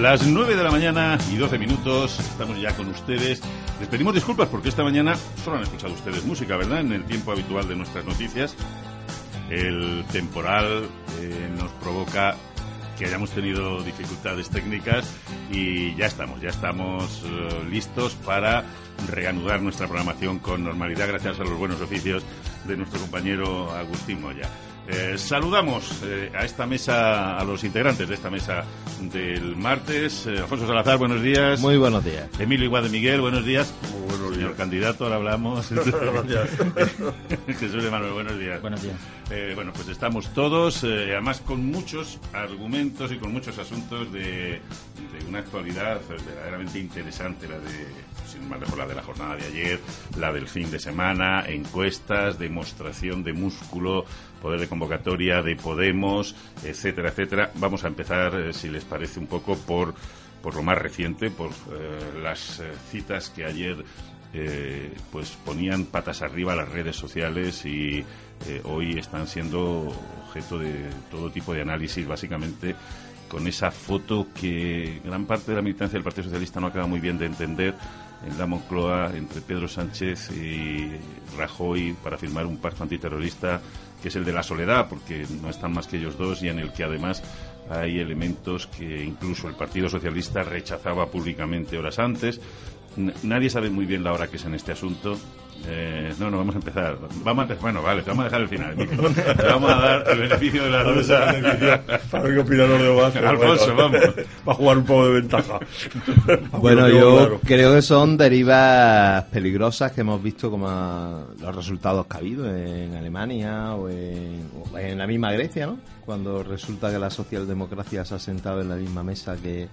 Las 9 de la mañana y 12 minutos, estamos ya con ustedes. Les pedimos disculpas porque esta mañana solo han escuchado ustedes música, ¿verdad? En el tiempo habitual de nuestras noticias. El temporal eh, nos provoca que hayamos tenido dificultades técnicas y ya estamos, ya estamos eh, listos para reanudar nuestra programación con normalidad gracias a los buenos oficios de nuestro compañero Agustín Moya. Eh, saludamos eh, a esta mesa, a los integrantes de esta mesa del martes. Eh, Alfonso Salazar, buenos días. Muy buenos días. Emilio Igual de Miguel, buenos días. Muy buenos Señor días. candidato, ahora hablamos. Gracias. Jesús de Manuel, buenos días. Buenos días. Eh, bueno, pues estamos todos, eh, además con muchos argumentos y con muchos asuntos de, de una actualidad verdaderamente interesante, la de, sin más lejos, la de la jornada de ayer, la del fin de semana, encuestas, demostración de músculo, poder de convocatoria de Podemos, etcétera, etcétera. Vamos a empezar, eh, si les parece, un poco por, por lo más reciente, por eh, las eh, citas que ayer pues ponían patas arriba las redes sociales y hoy están siendo objeto de todo tipo de análisis, básicamente con esa foto que gran parte de la militancia del Partido Socialista no acaba muy bien de entender en la Moncloa entre Pedro Sánchez y Rajoy para firmar un pacto antiterrorista que es el de la soledad, porque no están más que ellos dos y en el que además hay elementos que incluso el Partido Socialista rechazaba públicamente horas antes. Nadie sabe muy bien la hora que es en este asunto. Eh, no, no, vamos a empezar. Vamos a empezar. Bueno, vale, te vamos a dejar el final. Te vamos a dar el beneficio de la duda. Para ver qué opina los demás. Alfonso, bueno, vamos. Va a jugar un poco de ventaja. Bueno, yo claro. creo que son derivas peligrosas que hemos visto como a- los resultados que ha habido en Alemania o en, o en la misma Grecia, ¿no? Cuando resulta que la socialdemocracia se ha sentado en la misma mesa que,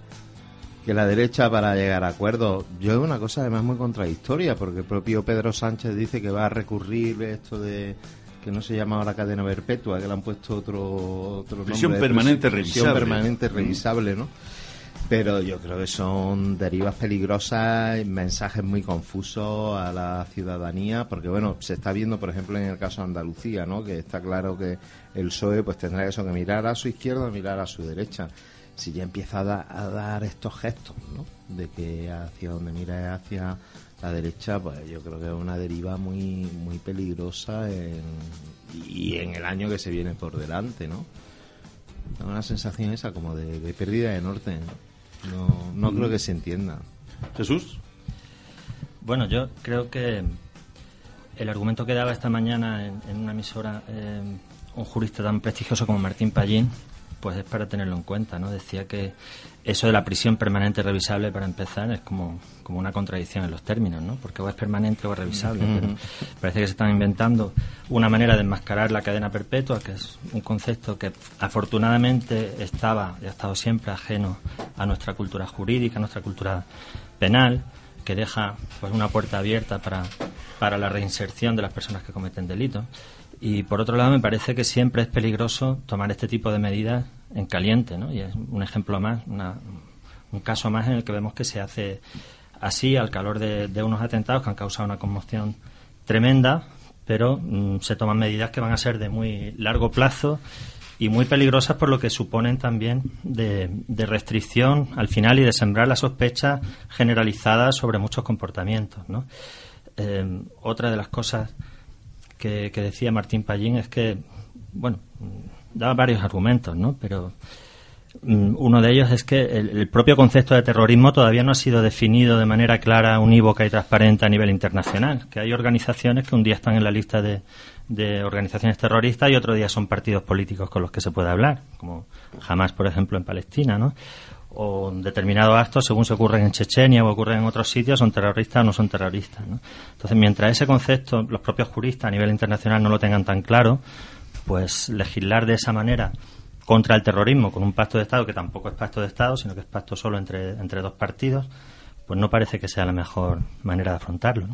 que la derecha para llegar a acuerdos. Yo es una cosa además muy contradictoria, porque el propio Pedro Sánchez dice que va a recurrir esto de que no se llama ahora cadena perpetua, que le han puesto otro, otro Prisión nombre permanente prisión revisable. permanente revisable, ¿no? Pero yo creo que son derivas peligrosas, mensajes muy confusos a la ciudadanía, porque bueno, se está viendo, por ejemplo, en el caso de Andalucía, ¿no? Que está claro que el PSOE pues tendrá eso que mirar a su izquierda mirar a su derecha. Si ya empieza a, da- a dar estos gestos, ¿no? De que hacia donde mira es hacia la derecha, pues yo creo que es una deriva muy muy peligrosa en- y en el año que se viene por delante, ¿no? Da una sensación esa como de, de pérdida de norte. ¿no? No, no creo que se entienda. Jesús. Bueno, yo creo que el argumento que daba esta mañana en, en una emisora eh, un jurista tan prestigioso como Martín Pallín, pues es para tenerlo en cuenta, ¿no? Decía que eso de la prisión permanente revisable, para empezar, es como, como una contradicción en los términos, ¿no? Porque o es permanente o es revisable. pero parece que se están inventando una manera de enmascarar la cadena perpetua, que es un concepto que afortunadamente estaba y ha estado siempre ajeno a nuestra cultura jurídica, a nuestra cultura penal, que deja pues una puerta abierta para, para la reinserción de las personas que cometen delitos. Y por otro lado, me parece que siempre es peligroso tomar este tipo de medidas en caliente, ¿no? Y es un ejemplo más, una- un caso más en el que vemos que se hace así al calor de, de unos atentados que han causado una conmoción tremenda, pero mm, se toman medidas que van a ser de muy largo plazo y muy peligrosas por lo que suponen también de, de restricción al final y de sembrar la sospecha generalizada sobre muchos comportamientos. Eh, otra de las cosas que, que decía Martín Pallín es que, bueno, daba varios argumentos, ¿no? Pero mm, uno de ellos es que el, propio concepto de terrorismo todavía no ha sido definido de manera clara, unívoca y transparente a nivel internacional. Que hay organizaciones que un día están en la lista de, de organizaciones terroristas y otro día son partidos políticos con los que se puede hablar, como Hamas, por ejemplo, en Palestina, ¿no? o determinados actos, según se ocurren en Chechenia o ocurren en otros sitios, son terroristas o no son terroristas. ¿no? Entonces, mientras ese concepto los propios juristas a nivel internacional no lo tengan tan claro, pues legislar de esa manera contra el terrorismo con un pacto de Estado que tampoco es pacto de Estado, sino que es pacto solo entre, entre dos partidos, pues no parece que sea la mejor manera de afrontarlo.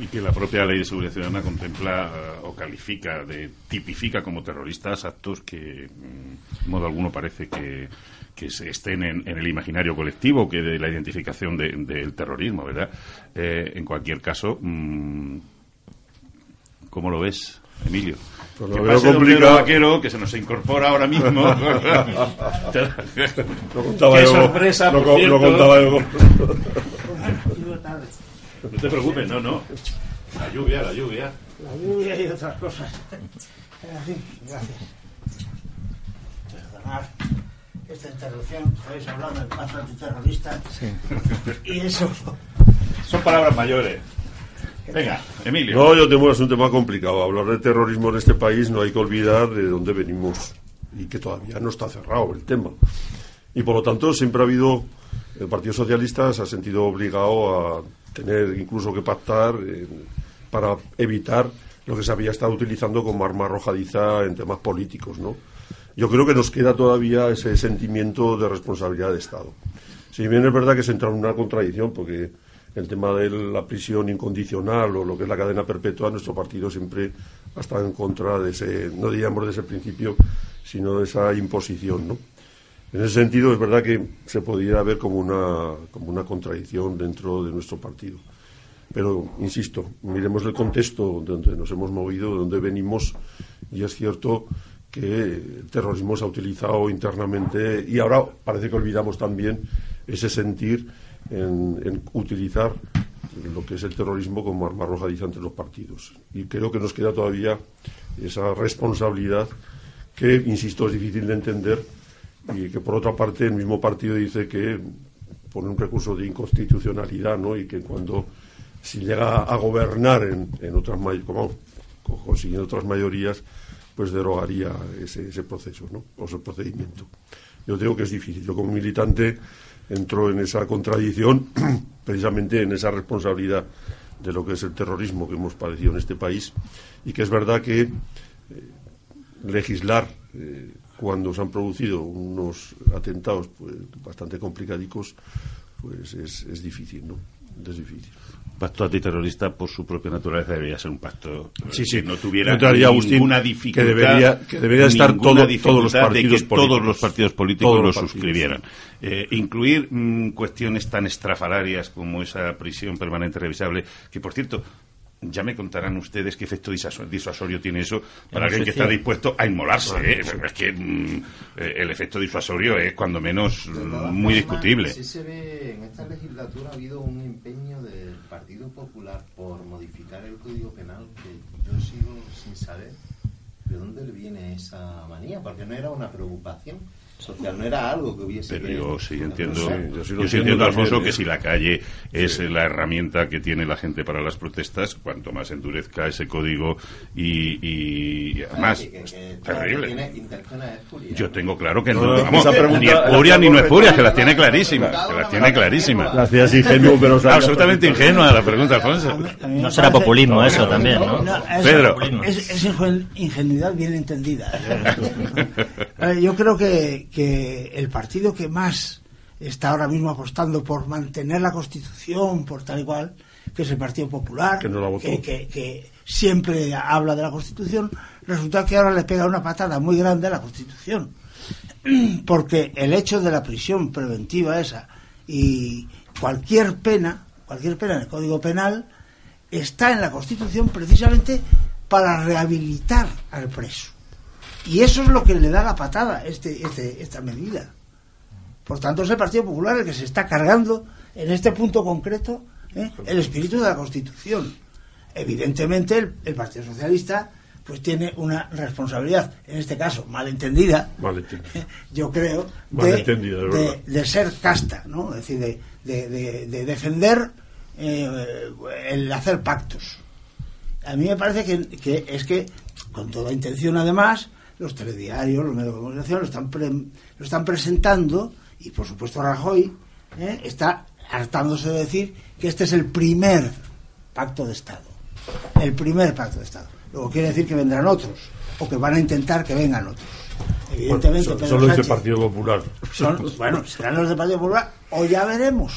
Y que la propia ley de seguridad ciudadana contempla eh, o califica, de, tipifica como terroristas actos que, mm, de modo alguno, parece que, que se estén en, el imaginario colectivo, que de la identificación de- del terrorismo, ¿verdad? Eh, en cualquier caso, mm, ¿cómo lo ves? Emilio. Pues que lo veo pase don complicado. Pedro Vaquero, que se nos incorpora ahora mismo. Lo contaba Qué yo. sorpresa, lo, por cierto. lo contaba yo. no te preocupes, no, no. La lluvia, la lluvia. La lluvia y otras cosas. Gracias. Perdonad esta interrupción. Estáis hablando del pacto antiterrorista. Y eso. Son palabras mayores. Venga, Emilio. No, yo tengo es un tema complicado. Hablar de terrorismo en este país no hay que olvidar de dónde venimos y que todavía no está cerrado el tema. Y por lo tanto siempre ha habido, el Partido Socialista se ha sentido obligado a tener incluso que pactar para evitar lo que se había estado utilizando como arma arrojadiza en temas políticos, ¿no? Yo creo que nos queda todavía ese sentimiento de responsabilidad de Estado. Si bien es verdad que se entra en una contradicción, porque el tema de la prisión incondicional o lo que es la cadena perpetua, nuestro partido siempre ha estado en contra de ese, no diríamos de ese principio, sino de esa imposición, ¿no? En ese sentido, es verdad que se podría ver como una, como una contradicción dentro de nuestro partido. Pero, insisto, miremos el contexto donde nos hemos movido, de donde venimos, y es cierto que el terrorismo se ha utilizado internamente y ahora parece que olvidamos también ese sentir en, en utilizar lo que es el terrorismo como arma arrojadiza entre los partidos. Y creo que nos queda todavía esa responsabilidad que, insisto, es difícil de entender y que, por otra parte, el mismo partido dice que pone un recurso de inconstitucionalidad ¿no? y que cuando si llega a gobernar en, en otras como consiguiendo otras mayorías pues derogaría ese, ese proceso ¿no? o ese procedimiento yo creo que es difícil yo como militante entro en esa contradicción precisamente en esa responsabilidad de lo que es el terrorismo que hemos padecido en este país y que es verdad que eh, legislar eh, cuando se han producido unos atentados pues, bastante complicadicos pues es, es difícil, ¿no? Es difícil. pacto antiterrorista por su propia naturaleza debería ser un pacto eh, Sí, sí. que no tuviera Agustín, ninguna que dificultad debería- que debería estar todo- todos los partidos de que todos los partidos políticos lo suscribieran Eh, incluir mm, cuestiones tan estrafalarias como esa prisión permanente revisable que por cierto ya me contarán ustedes qué efecto disuasorio tiene eso para alguien que está dispuesto a inmolarse. ¿eh? Es que mm, eh, el efecto disuasorio es cuando menos mm, muy discutible. Sí se ve, en esta legislatura ha habido un empeño del Partido Popular por modificar el Código Penal que yo sigo sin saber de dónde le viene esa manía, porque no era una preocupación social, no era algo que hubiese Pero que- yo sí entiendo, Sí, yo yo sí entiendo, Alfonso, que si la calle es la herramienta que tiene la gente para las protestas, cuanto más endurezca ese código y, y- y además, que- que- es que terrible. Yo tengo claro que No, no, vamos, ni espuria ni no espuria, que las tiene clarísimas, que las tiene clarísimas. Gracias, ingenuo, pero Absolutamente ingenua la pregunta, Alfonso. No será populismo eso también, ¿no? No, es, Pedro. Es, es ingen- ingenuidad bien entendida. Eh, Yo creo que, que el partido que más está ahora mismo apostando por mantener la Constitución, por tal y cual, que es el Partido Popular, Que no la votó. que, que- que siempre habla de la Constitución, resulta que ahora le pega una patada muy grande a la Constitución. Porque el hecho de la prisión preventiva esa y cualquier pena, cualquier pena en el Código Penal, está en la Constitución precisamente para rehabilitar al preso. Y eso es lo que le da la patada este, este, esta medida. Por tanto, es el Partido Popular el que se está cargando en este punto concreto ¿eh? el espíritu de la Constitución. Evidentemente, el, el Partido Socialista pues tiene una responsabilidad, en este caso malentendida, Malentendido. yo creo, de, Malentendida, de de- ser casta, ¿no? Es decir, de, de- de- de defender eh, el hacer pactos. A mí me parece que, que es que, con toda intención además, los telediarios, los medios de comunicación lo están, pre- lo están presentando y, por supuesto, Rajoy ¿eh? está hartándose de decir que este es el primer pacto de Estado. El primer pacto de Estado. Luego quiere decir que vendrán otros o que van a intentar que vengan otros. Evidentemente, Bueno, solo dice Sánchez- Partido Popular. son- bueno, serán los del Partido Popular o ya veremos.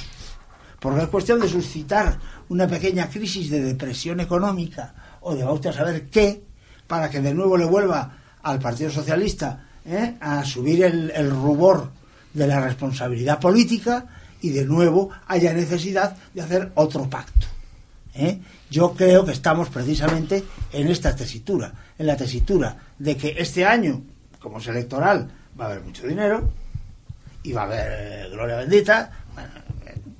Porque es cuestión de suscitar una pequeña crisis de depresión económica o de vamos a saber qué, para que de nuevo le vuelva al Partido Socialista ¿eh? a subir el, rubor de la responsabilidad política y de nuevo haya necesidad de hacer otro pacto. ¿eh? yo creo que estamos precisamente en esta tesitura, en la tesitura de que este año, como es electoral, va a haber mucho dinero y va a haber eh, gloria bendita.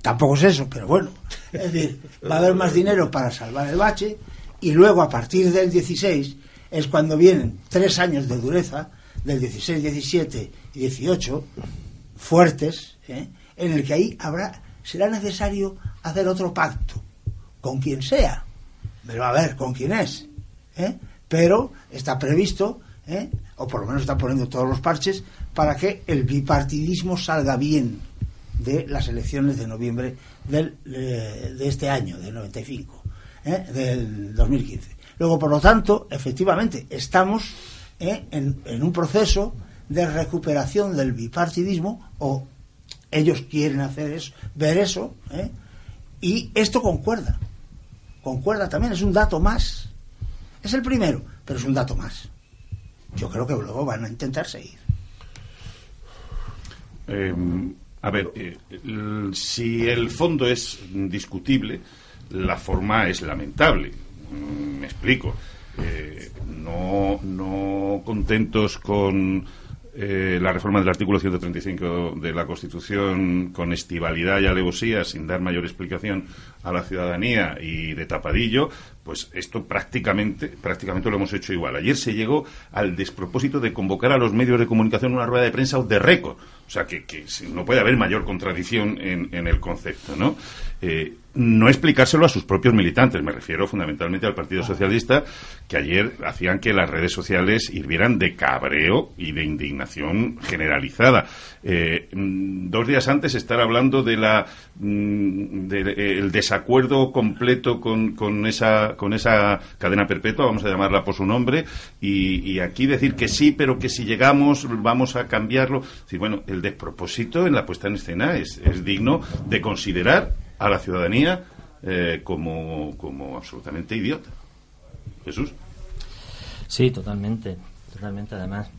Tampoco es eso, pero bueno, es decir, va a haber más dinero para salvar el bache y luego a partir del 16 es cuando vienen tres años de dureza, del 16, 17 y 18, fuertes, ¿eh? en el que ahí habrá será necesario hacer otro pacto con quien sea, pero a ver con quién es, ¿eh? pero está previsto, ¿eh? o por lo menos está poniendo todos los parches para que el bipartidismo salga bien de las elecciones de noviembre del, de este año, del 95, ¿eh? del 2015. Luego, por lo tanto, efectivamente, estamos ¿eh? en, en un proceso de recuperación del bipartidismo o ellos quieren hacer eso, ver eso, ¿eh? y esto concuerda. Concuerda también, es un dato más. Es el primero, pero es un dato más. Yo creo que luego van a intentar seguir. Eh, a ver, eh, si el fondo es discutible, la forma es lamentable. Mm, Me explico. Eh, no, no contentos con eh, la reforma del artículo 135 de la Constitución con estivalidad y alevosía, sin dar mayor explicación a la ciudadanía y de tapadillo, pues esto prácticamente, prácticamente lo hemos hecho igual. Ayer se llegó al despropósito de convocar a los medios de comunicación una rueda de prensa de récord. O sea, que, que no puede haber mayor contradicción en, en el concepto, ¿no? Eh, no explicárselo a sus propios militantes, me refiero fundamentalmente al Partido Socialista, que ayer hacían que las redes sociales hirvieran de cabreo y de indignación generalizada. Eh, mm, dos días antes estar hablando de la mm, del el desacuerdo completo con, con esa con esa cadena perpetua, vamos a llamarla por su nombre, y, aquí decir que sí, pero que si llegamos vamos a cambiarlo. Decir, bueno, el despropósito en la puesta en escena es, es digno de considerar a la ciudadanía eh, como, como absolutamente idiota. Jesús. Sí, totalmente, totalmente. Además,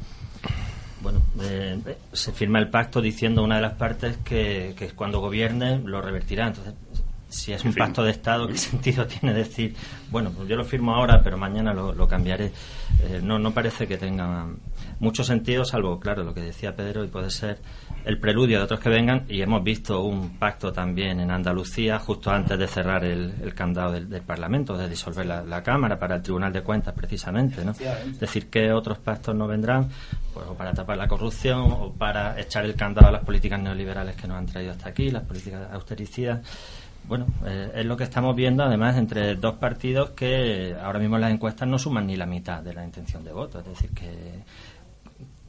bueno, eh, eh, se firma el pacto diciendo una de las partes que, que cuando gobierne lo revertirá. Entonces, si es un En fin. pacto de Estado, ¿qué sentido tiene decir, bueno, pues yo lo firmo ahora, pero mañana lo, lo cambiaré? Eh, no, no parece que tenga mucho sentido, salvo, claro, lo que decía Pedro, y puede ser el preludio de otros que vengan. Y hemos visto un pacto también en Andalucía, justo antes de cerrar el, el candado del, del Parlamento, de disolver la, la Cámara para el Tribunal de Cuentas, precisamente. ¿no? Decir, que otros pactos no vendrán pues, o para tapar la corrupción o para echar el candado a las políticas neoliberales que nos han traído hasta aquí, las políticas austericidas. Bueno, eh, es lo que estamos viendo además entre dos partidos que ahora mismo las encuestas no suman ni la mitad de la intención de voto. Es decir, que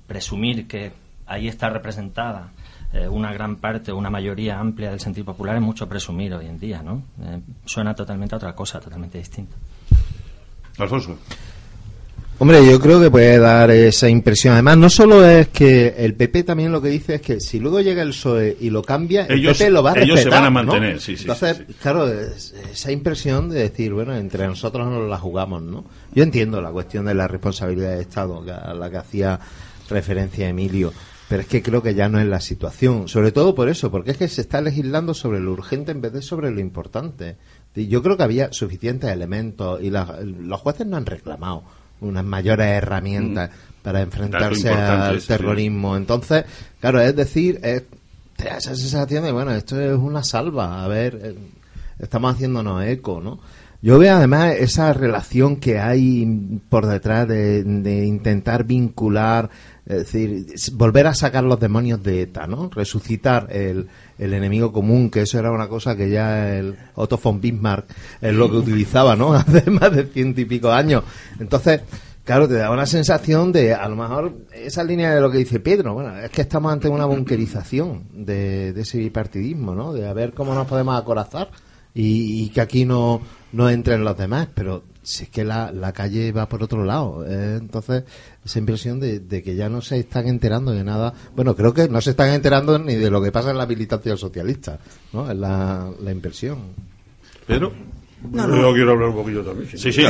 presumir que ahí está representada eh, una gran parte, una mayoría amplia del sentido popular es mucho presumir hoy en día, ¿no? Eh, suena totalmente a otra cosa, totalmente distinta. Alfonso. Hombre, yo creo que puede dar esa impresión. Además, no solo es que el PP también lo que dice es que si luego llega el PSOE y lo cambia, el Ellos- PP lo va a ellos se van a ¿no? mantener, sí, sí, Entonces, sí, sí. claro, es- esa impresión de decir, bueno, entre nosotros nos la jugamos, ¿no? Yo entiendo la cuestión de la responsabilidad de Estado, que- a la que hacía referencia Emilio, pero es que creo que ya no es la situación. Sobre todo por eso, porque es que se está legislando sobre lo urgente en vez de sobre lo importante. Yo creo que había suficientes elementos y la- los jueces no han reclamado unas mayores herramientas para enfrentarse al sí. terrorismo. Entonces, claro, es decir, es, te da esa sensación de, bueno, esto es una salva, a ver, eh, estamos haciéndonos eco, ¿no? Yo veo además esa relación que hay por detrás de, de intentar vincular, es decir, volver a sacar los demonios de ETA, ¿no? Resucitar el, el enemigo común, que eso era una cosa que ya el Otto von Bismarck es lo que utilizaba, ¿no? Hace más de ciento y pico años. Entonces, Claro, te da una sensación de, a lo mejor, esa línea de lo que dice Pedro, bueno, es que estamos ante una bunkerización de, de ese bipartidismo, ¿no? De a ver cómo nos podemos acorazar y, y que aquí no, no entren los demás, pero si es que la, la calle va por otro lado. eh, entonces, esa impresión de, de que ya no se están enterando de nada. Bueno, creo que no se están enterando ni de lo que pasa en la militancia socialista, ¿no? Es la, la impresión. Pedro. No, Yo quiero hablar un poquillo también. Sí, sí.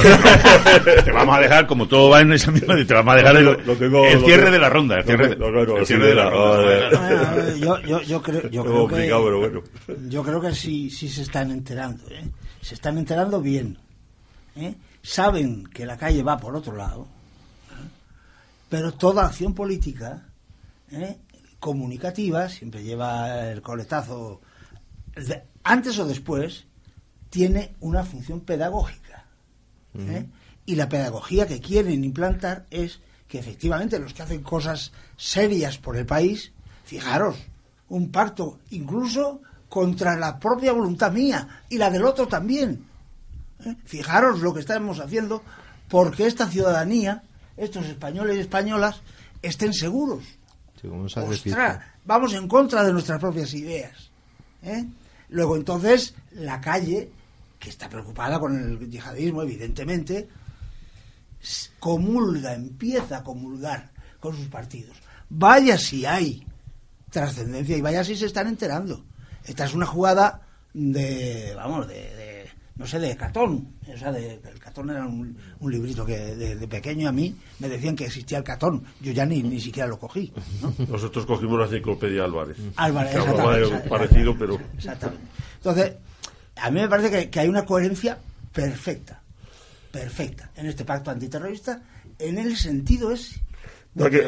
te vamos a dejar, como todo va en esa misma, te vamos a dejar el, el cierre de la ronda. El cierre, el cierre de la ronda. Yo, yo, yo creo, yo creo que, yo creo que sí, sí se están enterando. ¿eh? Se están enterando bien. ¿Eh? Saben que la calle va por otro lado. ¿eh? Pero toda acción política ¿eh? comunicativa siempre lleva el coletazo antes o después tiene una función pedagógica. Y la pedagogía que quieren implantar es que efectivamente los que hacen cosas serias por el país, fijaros, un pacto incluso contra la propia voluntad mía y la del otro también. ¿Eh? Fijaros lo que estamos haciendo porque esta ciudadanía, estos españoles y españolas, estén seguros. vamos en contra de nuestras propias ideas. ¿eh? Luego entonces la calle, que está preocupada con el yihadismo, evidentemente, comulga, empieza a comulgar con sus partidos. Vaya si hay trascendencia y vaya si se están enterando. Esta es una jugada de, vamos, de, no sé, de Catón. O sea, de, el Catón era un, librito que de, pequeño a mí me decían que existía el Catón. Yo ya ni, ni siquiera lo cogí. Nosotros cogimos la enciclopedia Álvarez. Álvarez, parecido, pero... Exactamente. Entonces, a mí me parece que, hay una coherencia perfecta, perfecta, en este pacto antiterrorista, en el sentido es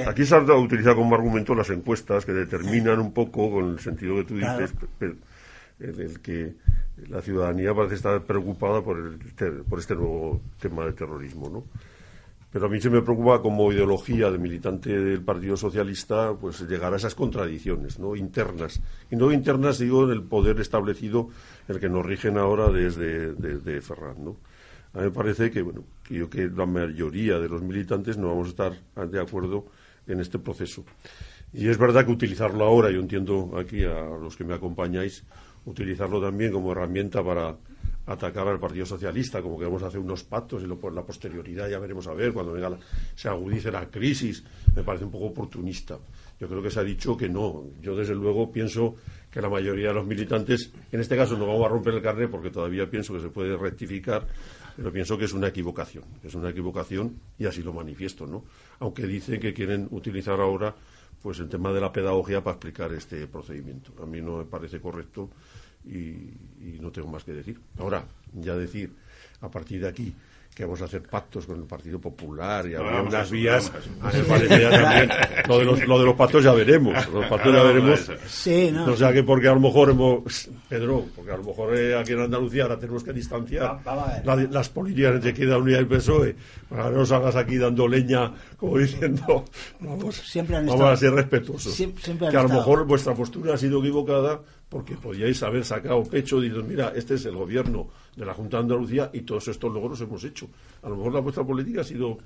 aquí se ha utilizado como argumento las encuestas que determinan un poco, con el sentido que tú dices, en el que la ciudadanía parece estar preocupada por, el, por este nuevo tema de terrorismo, ¿no? Pero a mí se me preocupa como ideología de militante del Partido Socialista, pues llegar a esas contradicciones, ¿no? Internas. Y no internas, digo, en el poder establecido, el que nos rigen ahora desde de, Ferran. A mí me parece que, bueno, que yo que la mayoría de los militantes no vamos a estar de acuerdo en este proceso. Y es verdad que utilizarlo ahora, yo entiendo aquí a los que me acompañáis, utilizarlo también como herramienta para atacar al Partido Socialista, como que vamos a hacer unos pactos y lo, por la posterioridad ya veremos a ver, cuando venga se agudice la crisis, me parece un poco oportunista. Yo creo que se ha dicho que no. Yo, desde luego, pienso que la mayoría de los militantes, en este caso no vamos a romper el carnet porque todavía pienso que se puede rectificar, pero pienso que es una equivocación, es una equivocación y así lo manifiesto, ¿no? Aunque dicen que quieren utilizar ahora pues el tema de la pedagogía para explicar este procedimiento. A mí no me parece correcto y, no tengo más que decir. Ahora, ya decir, a partir de aquí, que vamos a hacer pactos con el Partido Popular y habría unas vías. también. Lo de, los, lo de los pactos ya veremos. Los pactos ya veremos. Sí, no. O sea que porque a lo mejor hemos. Pedro, porque a lo mejor eh, aquí en Andalucía ahora tenemos que distanciar las políticas entre Izquierda Unida y el PSOE. Para que no nos hagas aquí dando leña, como diciendo. Vamos, siempre vamos a ser respetuosos. que a lo mejor vuestra postura ha sido equivocada porque podíais haber sacado pecho y mira, este es el gobierno de la Junta de Andalucía y todos estos logros hemos hecho. A lo mejor la vuestra política ha sido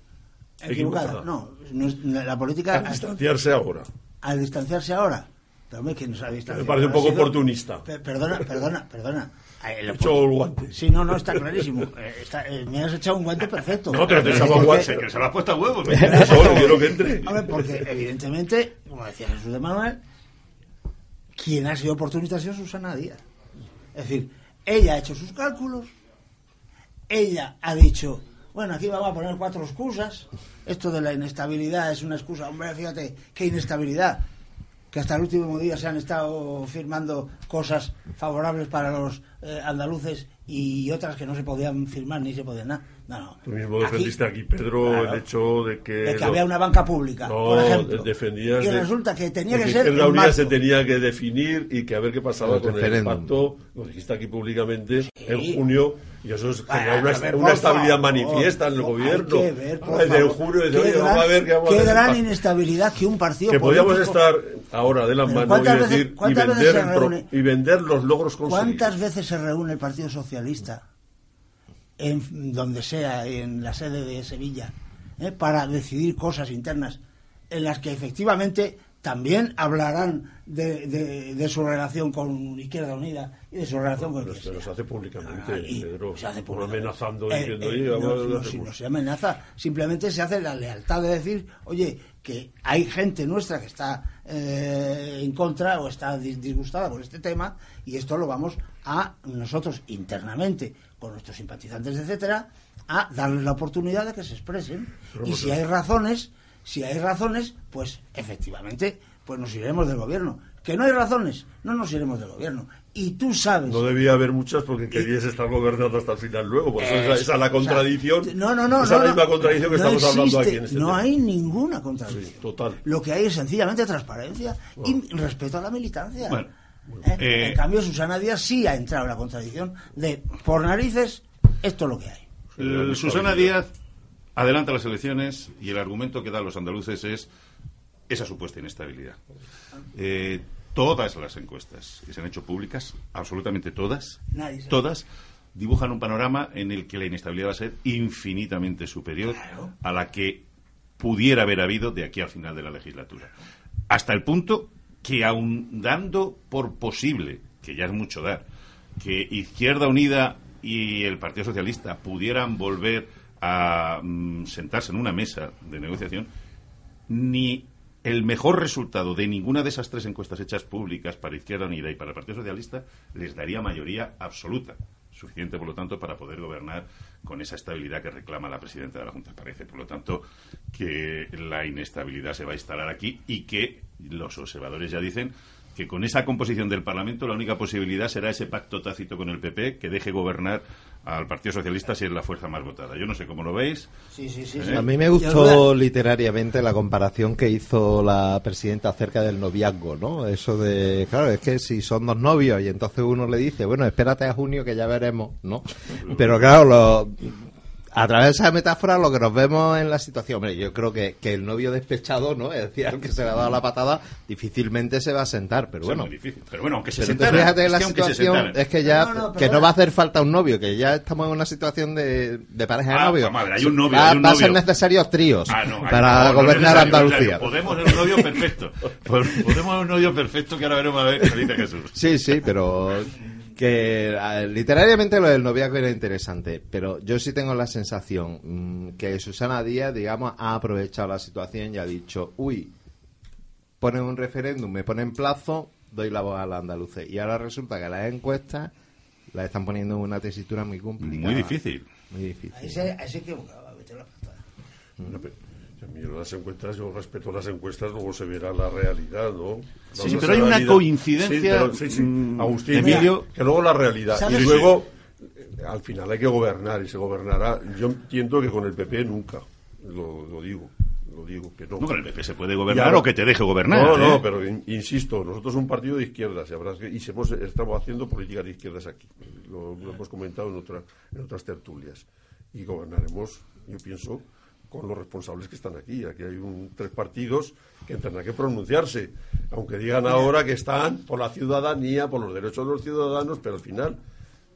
equivocada. No, la política... Al distanciarse ahora. Al distanciarse ahora. Pero me, parece un poco oportunista. Perdona, perdona, perdona. He hecho el guante. Sí, no, no, está clarísimo. Eh, eh, me has echado un guante perfecto. No, pero te echaba un guante, que se lo has puesto a huevo. Solo quiero que entre. A ver, porque evidentemente, como decía Jesús de Manuel, quien ha sido oportunista ha sido Susana Díaz. Es decir, ella ha hecho sus cálculos, ella ha dicho, bueno, aquí vamos a poner cuatro excusas, esto de la inestabilidad es una excusa, hombre, fíjate, qué inestabilidad, que hasta el último día se han estado firmando cosas favorables para los eh, andaluces y otras que no se podían firmar ni se podían nada. No, no. Tú mismo defendiste aquí, Pedro, el hecho de que... De que había una banca pública, por ejemplo. Defendías y resulta que tenía que ser... la unidad se tenía que definir y que a ver qué pasaba con el pacto, lo dijiste aquí públicamente, en junio, y eso es una, estabilidad manifiesta en el gobierno. Hay que ver, por de junio, de qué, gran, a ver qué, qué gran inestabilidad que un partido Que podíamos estar ahora de la mano y, decir, y, vender y vender los logros conseguidos. ¿Cuántas veces se reúne el Partido Socialista? En donde sea, en la sede de Sevilla, ¿eh? para decidir cosas internas en las que efectivamente también hablarán de, de, de su relación con Izquierda Unida y de su relación con Pero, Iglesia. pero se hace públicamente, Ah, y Pedro. se hace por públicamente. amenazando Eh, diciendo, eh, "Oye, no, no, si un-". no se amenaza, simplemente se hace la lealtad de decir, oye, que hay gente nuestra que está eh, en contra o está dis- disgustada por este tema y esto lo vamos a nosotros internamente, con nuestros simpatizantes, etcétera, a darles la oportunidad de que se expresen. Y si hay razones, si hay razones, pues efectivamente, pues nos iremos del gobierno. Que no hay razones, no nos iremos del gobierno. Y tú sabes. No debía haber muchas porque querías estar gobernando hasta el final luego. Por eso esa, esa es la o sea, contradicción. no, no, no. Esa no, la misma no. contradicción que No estamos hablando aquí en este No tema. hay ninguna contradicción. Sí, total. Lo que hay es sencillamente transparencia y respeto a la militancia. Bueno, ¿Eh? eh, en cambio, Susana Díaz sí ha entrado en la contradicción de, por narices, esto es lo que hay. Susana Díaz adelanta las elecciones y el argumento que dan los andaluces es esa supuesta inestabilidad. Eh, todas las encuestas que se han hecho públicas, absolutamente todas, todas, dibujan un panorama en el que la inestabilidad va a ser infinitamente superior a la que pudiera haber habido de aquí al final de la legislatura. Hasta el punto que aun dando por posible, que ya es mucho dar, que Izquierda Unida y el Partido Socialista pudieran volver a mm, sentarse en una mesa de negociación, ni el mejor resultado de ninguna de esas tres encuestas hechas públicas para Izquierda Unida y para el Partido Socialista les daría mayoría absoluta, suficiente, por lo tanto, para poder gobernar con esa estabilidad que reclama la presidenta de la Junta. Parece, por lo tanto, que la inestabilidad se va a instalar aquí y que los observadores ya dicen que con esa composición del Parlamento la única posibilidad será ese pacto tácito con el PP que deje gobernar al Partido Socialista si es la fuerza más votada. Yo no sé cómo lo veis. Sí, sí, sí. ¿Eh? A mí me gustó literariamente la comparación que hizo la presidenta acerca del noviazgo, ¿no? Eso de, claro, es que si son dos novios y entonces uno le dice, bueno, espérate a junio que ya veremos, ¿no? Pero claro, lo- a través de esa metáfora lo que nos vemos en la situación, hombre, yo creo que, que el novio despechado, ¿no? Es decir, al que se le ha dado la patada, difícilmente se va a sentar, pero Es bueno. muy difícil. Pero bueno, aunque se Pero tú sentaran, fíjate es la situación, es que ya, No, no, que no va a hacer falta un novio, que ya estamos en una situación de, de pareja de Ah, novio. a ver, hay un novio, Va, hay un va a ser novio. necesarios tríos Ah, hay- para no, no gobernar Andalucía. Podemos en un novio perfecto. Pues Podemos en un novio perfecto que ahora veremos a ver qué dice Jesús. Sí, sí, pero que literariamente lo del noviazgo era interesante, pero yo sí tengo la sensación mm, que Susana Díaz, digamos, ha aprovechado la situación y ha dicho, uy, ponen un referéndum, me ponen plazo, doy la voz a la andaluces. Y ahora resulta que las encuestas las están poniendo en una tesitura muy complicada. Muy difícil. Muy difícil. Ahí se, ahí se equivocaba, vete la patada. No, pero- mí las encuestas, yo respeto las encuestas, luego se verá la realidad, ¿no? Sí, La sí, pero hay una coincidencia, Sí, pero- sí, sí. mm, Agustín, Emilio- que luego la realidad. ¿Sabes? Y luego, eh, al final hay que gobernar y se gobernará. Yo entiendo que con el PP nunca, lo, lo digo, lo digo, que no. No, con el PP se puede gobernar Ya, o que te deje gobernar. No, no, ¿eh? pero in- insisto, nosotros un partido de izquierdas y, hemos- estamos haciendo políticas de izquierdas aquí. Lo, lo hemos comentado en, otra- en otras tertulias. Y gobernaremos, yo pienso, con los responsables que están aquí. Aquí hay un, tres partidos que tendrán que pronunciarse, aunque digan ahora que están por la ciudadanía, por los derechos de los ciudadanos, pero al final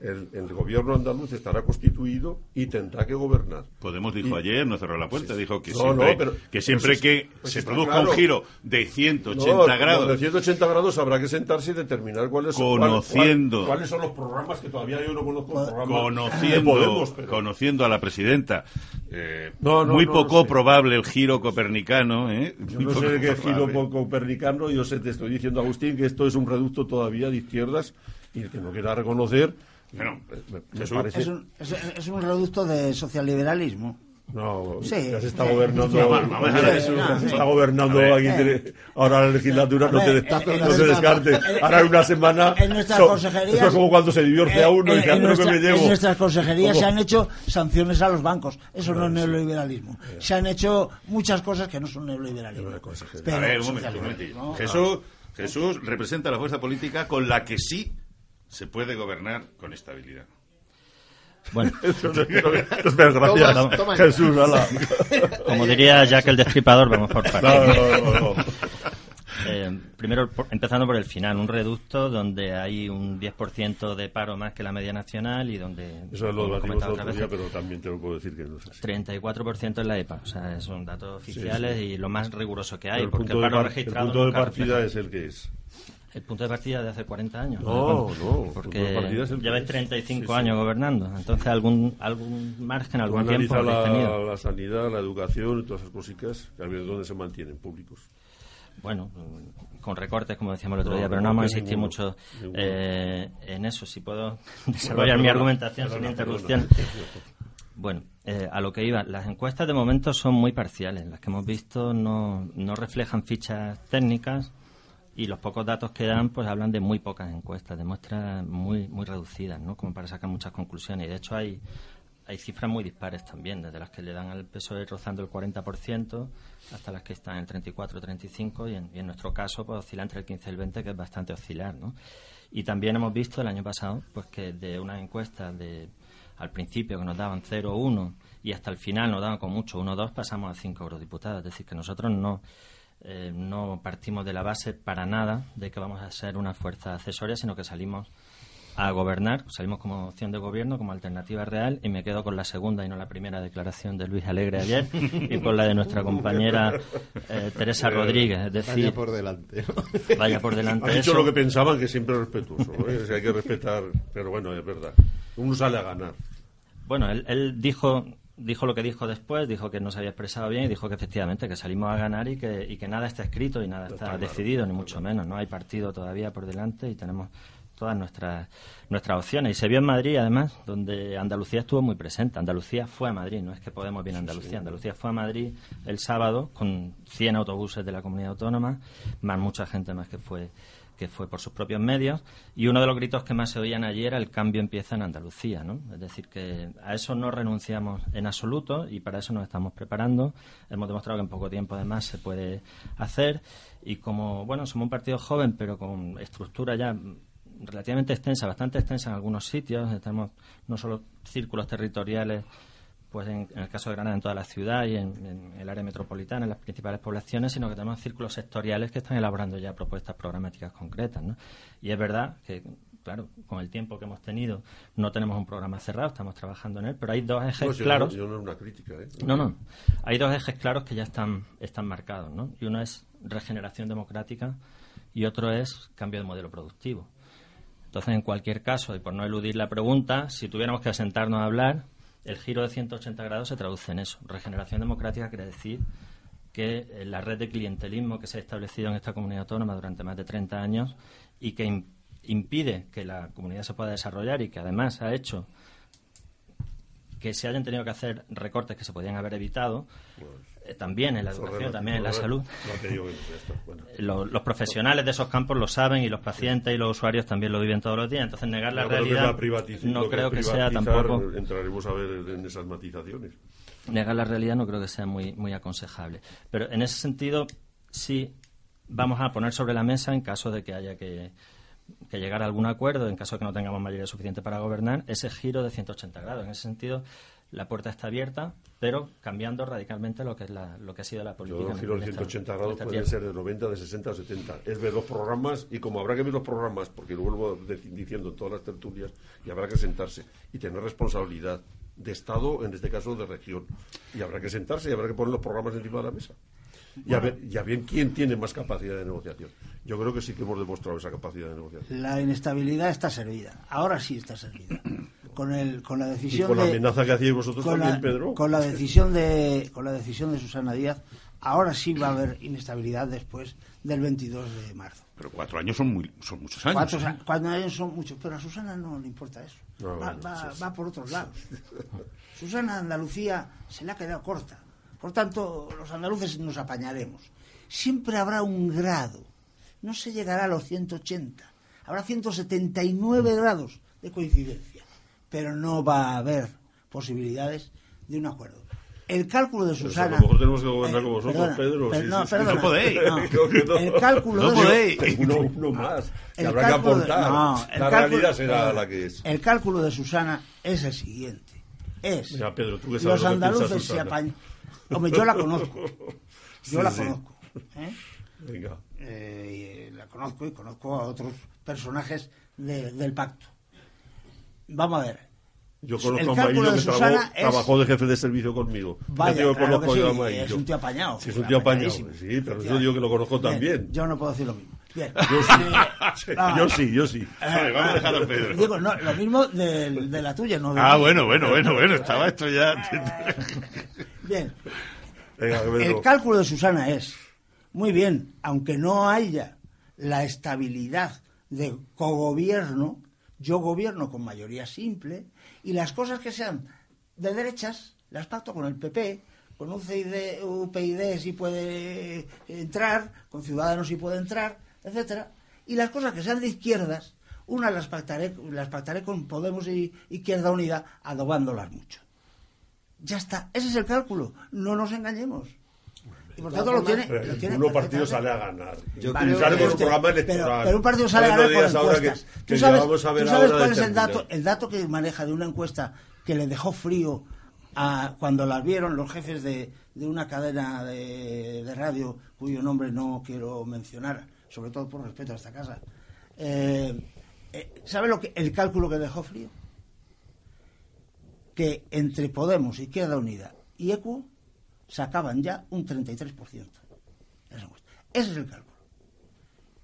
el, el gobierno andaluz estará constituido y tendrá que gobernar. Podemos dijo Y- ayer, no cerró la puerta, dijo que No, siempre, no, pero- que, siempre si- que pues se produzca claro. un giro de 180 No, grados. De 180 grados habrá que sentarse y determinar cuáles son, Conociendo. cuál- cuáles son los programas que todavía yo no conozco. Conociendo, Podemos, pero- conociendo a la presidenta, eh, muy poco sé. probable el giro copernicano. ¿eh? Yo no sé qué giro copernicano, yo sé, te estoy diciendo, Agustín, que esto es un reducto todavía de izquierdas y el que no quiera reconocer, Bueno, me, me Jesús. parece... Es un, es, es un reducto de socialliberalismo. No, Sí. ya se está gobernando. Se está gobernando aquí. tiene- ahora la legislatura no te, no se nuestra- descarte. Ahora en una semana. en nuestras so- consejerías- Esto es como cuando se divorcia Eh, uno y en- dice, "Ah, que me llevo. en nuestras consejerías ¿Cómo? se han hecho sanciones a los bancos. Eso no es neoliberalismo. Se han hecho muchas cosas que no son neoliberalismo. Pero, a ver, un momento, un. Jesús, Jesús representa la fuerza política con la que sí se puede gobernar con estabilidad. Bueno, gracias. Jesús, ala. como diría Jack el Destripador, vamos por partes. No, no, no, no. Eh, primero, empezando por el final, un reducto donde hay un 10% de paro más que la media nacional y donde... Eso es lo el otro día, pero también te lo puedo decir que no es así. 34% en la EPA, o sea, son datos oficiales y lo más riguroso que hay, el porque el paro registrado... El punto de partida es el que es. El punto de partida de hace 40 años. No, no, porque lleváis 35 años gobernando. Entonces, algún algún margen, algún tiempo la, la sanidad, la educación y todas esas cositas, que a ver dónde se mantienen públicos. Bueno, con recortes, como decíamos el otro día, pero no, vamos a insistir mucho eh, en eso. Si puedo desarrollar mi argumentación sin interrupción. Bueno, eh, a lo que iba, las encuestas de momento son muy parciales. Las que hemos visto no, no reflejan fichas técnicas y los pocos datos que dan pues hablan de muy pocas encuestas, de muestras muy muy reducidas, ¿no? Como para sacar muchas conclusiones. Y de hecho hay hay cifras muy dispares también, desde las que le dan al PSOE rozando el 40% hasta las que están en el 34 35 y en, y en nuestro caso pues oscila entre el 15 y el 20, que es bastante oscilar, ¿no? Y también hemos visto el año pasado pues que de unas encuestas de al principio que nos daban 0 1 y hasta el final nos daban con mucho 1 2 pasamos a 5 eurodiputados, es decir, que nosotros no eh, no partimos de la base para nada de que vamos a ser una fuerza accesoria, sino que salimos a gobernar, salimos como opción de gobierno, como alternativa real, y me quedo con la segunda y no la primera declaración de Luis Alegre ayer, y con la de nuestra compañera eh, Teresa Rodríguez. Es decir, vaya por delante. Vaya por delante. Ha dicho lo que pensaban, que siempre es respetuoso. ¿eh? hay que respetar, pero bueno, es verdad. Uno sale a ganar. Bueno, él, él dijo dijo lo que dijo después, dijo que no se había expresado bien y dijo que efectivamente que salimos a ganar y que, y que nada está escrito y nada está, decidido, ni mucho menos. No hay partido todavía por delante y tenemos todas nuestras nuestras opciones. Y se vio en Madrid, además, donde Andalucía estuvo muy presente. Andalucía fue a Madrid, no es que Podemos bien a Andalucía. Andalucía fue a Madrid el sábado con 100 autobuses de la comunidad autónoma, más mucha gente más que fue que fue por sus propios medios, y uno de los gritos que más se oían allí era el cambio empieza en Andalucía, ¿no? Es decir, que a eso no renunciamos en absoluto y para eso nos estamos preparando. Hemos demostrado que en poco tiempo además se puede hacer y como, bueno, somos un partido joven pero con estructura ya relativamente extensa, bastante extensa en algunos sitios, tenemos no solo círculos territoriales pues en, el caso de Granada en toda la ciudad y en, el área metropolitana, en las principales poblaciones, sino que tenemos círculos sectoriales que están elaborando ya propuestas programáticas concretas. ¿no? Y es verdad que, claro, con el tiempo que hemos tenido, no tenemos un programa cerrado, estamos trabajando en él, pero hay dos ejes claros. No, no, una crítica, ¿eh? No, no. Hay dos ejes claros que ya están, están marcados, ¿no? Y uno es regeneración democrática y otro es cambio de modelo productivo. Entonces, en cualquier caso, y por no eludir la pregunta, si tuviéramos que sentarnos a hablar, el giro de 180 grados se traduce en eso. Regeneración democrática quiere decir que eh, la red de clientelismo que se ha establecido en esta comunidad autónoma durante más de 30 años y que impide que la comunidad se pueda desarrollar y que además ha hecho que se hayan tenido que hacer recortes que se podían haber evitado, pues, también en la educación, también en la salud. los, profesionales de esos campos lo saben y los pacientes y los usuarios también lo viven todos los días. Entonces, negar la realidad no creo que sea tampoco. Entraremos a ver en esas matizaciones. Negar la realidad no creo que sea muy, muy aconsejable. Pero en ese sentido, sí vamos a poner sobre la mesa en caso de que haya que que llegar a algún acuerdo, en caso de que no tengamos mayoría suficiente para gobernar, ese giro de 180 grados. En ese sentido, la puerta está abierta, pero cambiando radicalmente lo que es la, lo que ha sido la política. Yo giro de 180 grados puede ser de 90, de 60 o 70. Es ver los programas y como habrá que ver los programas, porque lo vuelvo diciendo en todas las tertulias, y habrá que sentarse y tener responsabilidad de Estado, en este caso de región. Y habrá que sentarse y habrá que poner los programas encima de la mesa. Y a, ver, y a bien quién tiene más capacidad de negociación. Yo creo que sí que hemos demostrado esa capacidad de negociación. La inestabilidad está servida. Ahora sí está servida. Con, el, con la decisión y con la amenaza que hacíais vosotros también, Pedro. Con la decisión de con la decisión de Susana Díaz, ahora sí va a haber inestabilidad después del 22 de marzo. Pero cuatro años son muy son muchos años. Cuatro, años son muchos, pero a Susana no le importa eso. va, va, va por otros lados. Susana Andalucía se le ha quedado corta por tanto, los andaluces nos apañaremos. Siempre habrá un grado. No se llegará a los 180. Habrá 179 grados de coincidencia. Pero no va a haber posibilidades de un acuerdo. El cálculo de Susana. a lo mejor tenemos que gobernar con vosotros, Pedro. no, perdona, no podéis. El cálculo no podéis. Uno, uno, más. Que habrá que aportar. la realidad será la que es. El cálculo de Susana es el siguiente. Es. Pedro, ¿tú los andaluces se apañan Hombre, yo la conozco. Yo la conozco. ¿eh? Venga. eh, la conozco y conozco a otros personajes de- del pacto. Vamos a ver. Yo El conozco a cálculo Maillo que trabajó, es- trabajó de jefe de servicio conmigo. Vaya, claro que yo a sí, es un tío apañado. Sí, es un tío apañado. Sí, pero eso digo que lo conozco Bien, también. Yo no puedo decir lo mismo. Bien. Yo sí, yo sí, yo sí. Vale, vamos a dejar a Pedro. Digo, no, lo mismo de, de la tuya, no de Ah, bueno, bueno, bueno, bueno, estaba esto ya. Bien. Venga. El cálculo de Susana es, muy bien, aunque no haya la estabilidad de cogobierno, yo gobierno con mayoría simple y las cosas que sean de derechas las pacto con el PP, con UCID, UPyD si puede entrar, con Ciudadanos si puede entrar, etcétera, y las cosas que sean de izquierdas, unas las pactaré, las pactaré con Podemos y Izquierda Unida, adobándolas mucho. Ya está, ese es el cálculo, no nos engañemos. Y por tanto lo tiene, Pero lo tiene ninguno partido sale a ganar. Yo creo que- un programa pero- electoral. Pero, un partido sale a ganar por encuestas. que- ¿Tú que sabes, a ver tú sabes ahora cuál es el dato, el dato que maneja de una encuesta que le dejó frío a cuando las vieron los jefes de, de una cadena de, de radio cuyo nombre no quiero mencionar, sobre todo por respeto a esta casa? Eh, eh, ¿Sabe lo que el cálculo que dejó frío? Que entre Podemos, Izquierda Unida y ECU sacaban ya un 33%. Esa encuesta. Ese es el cálculo.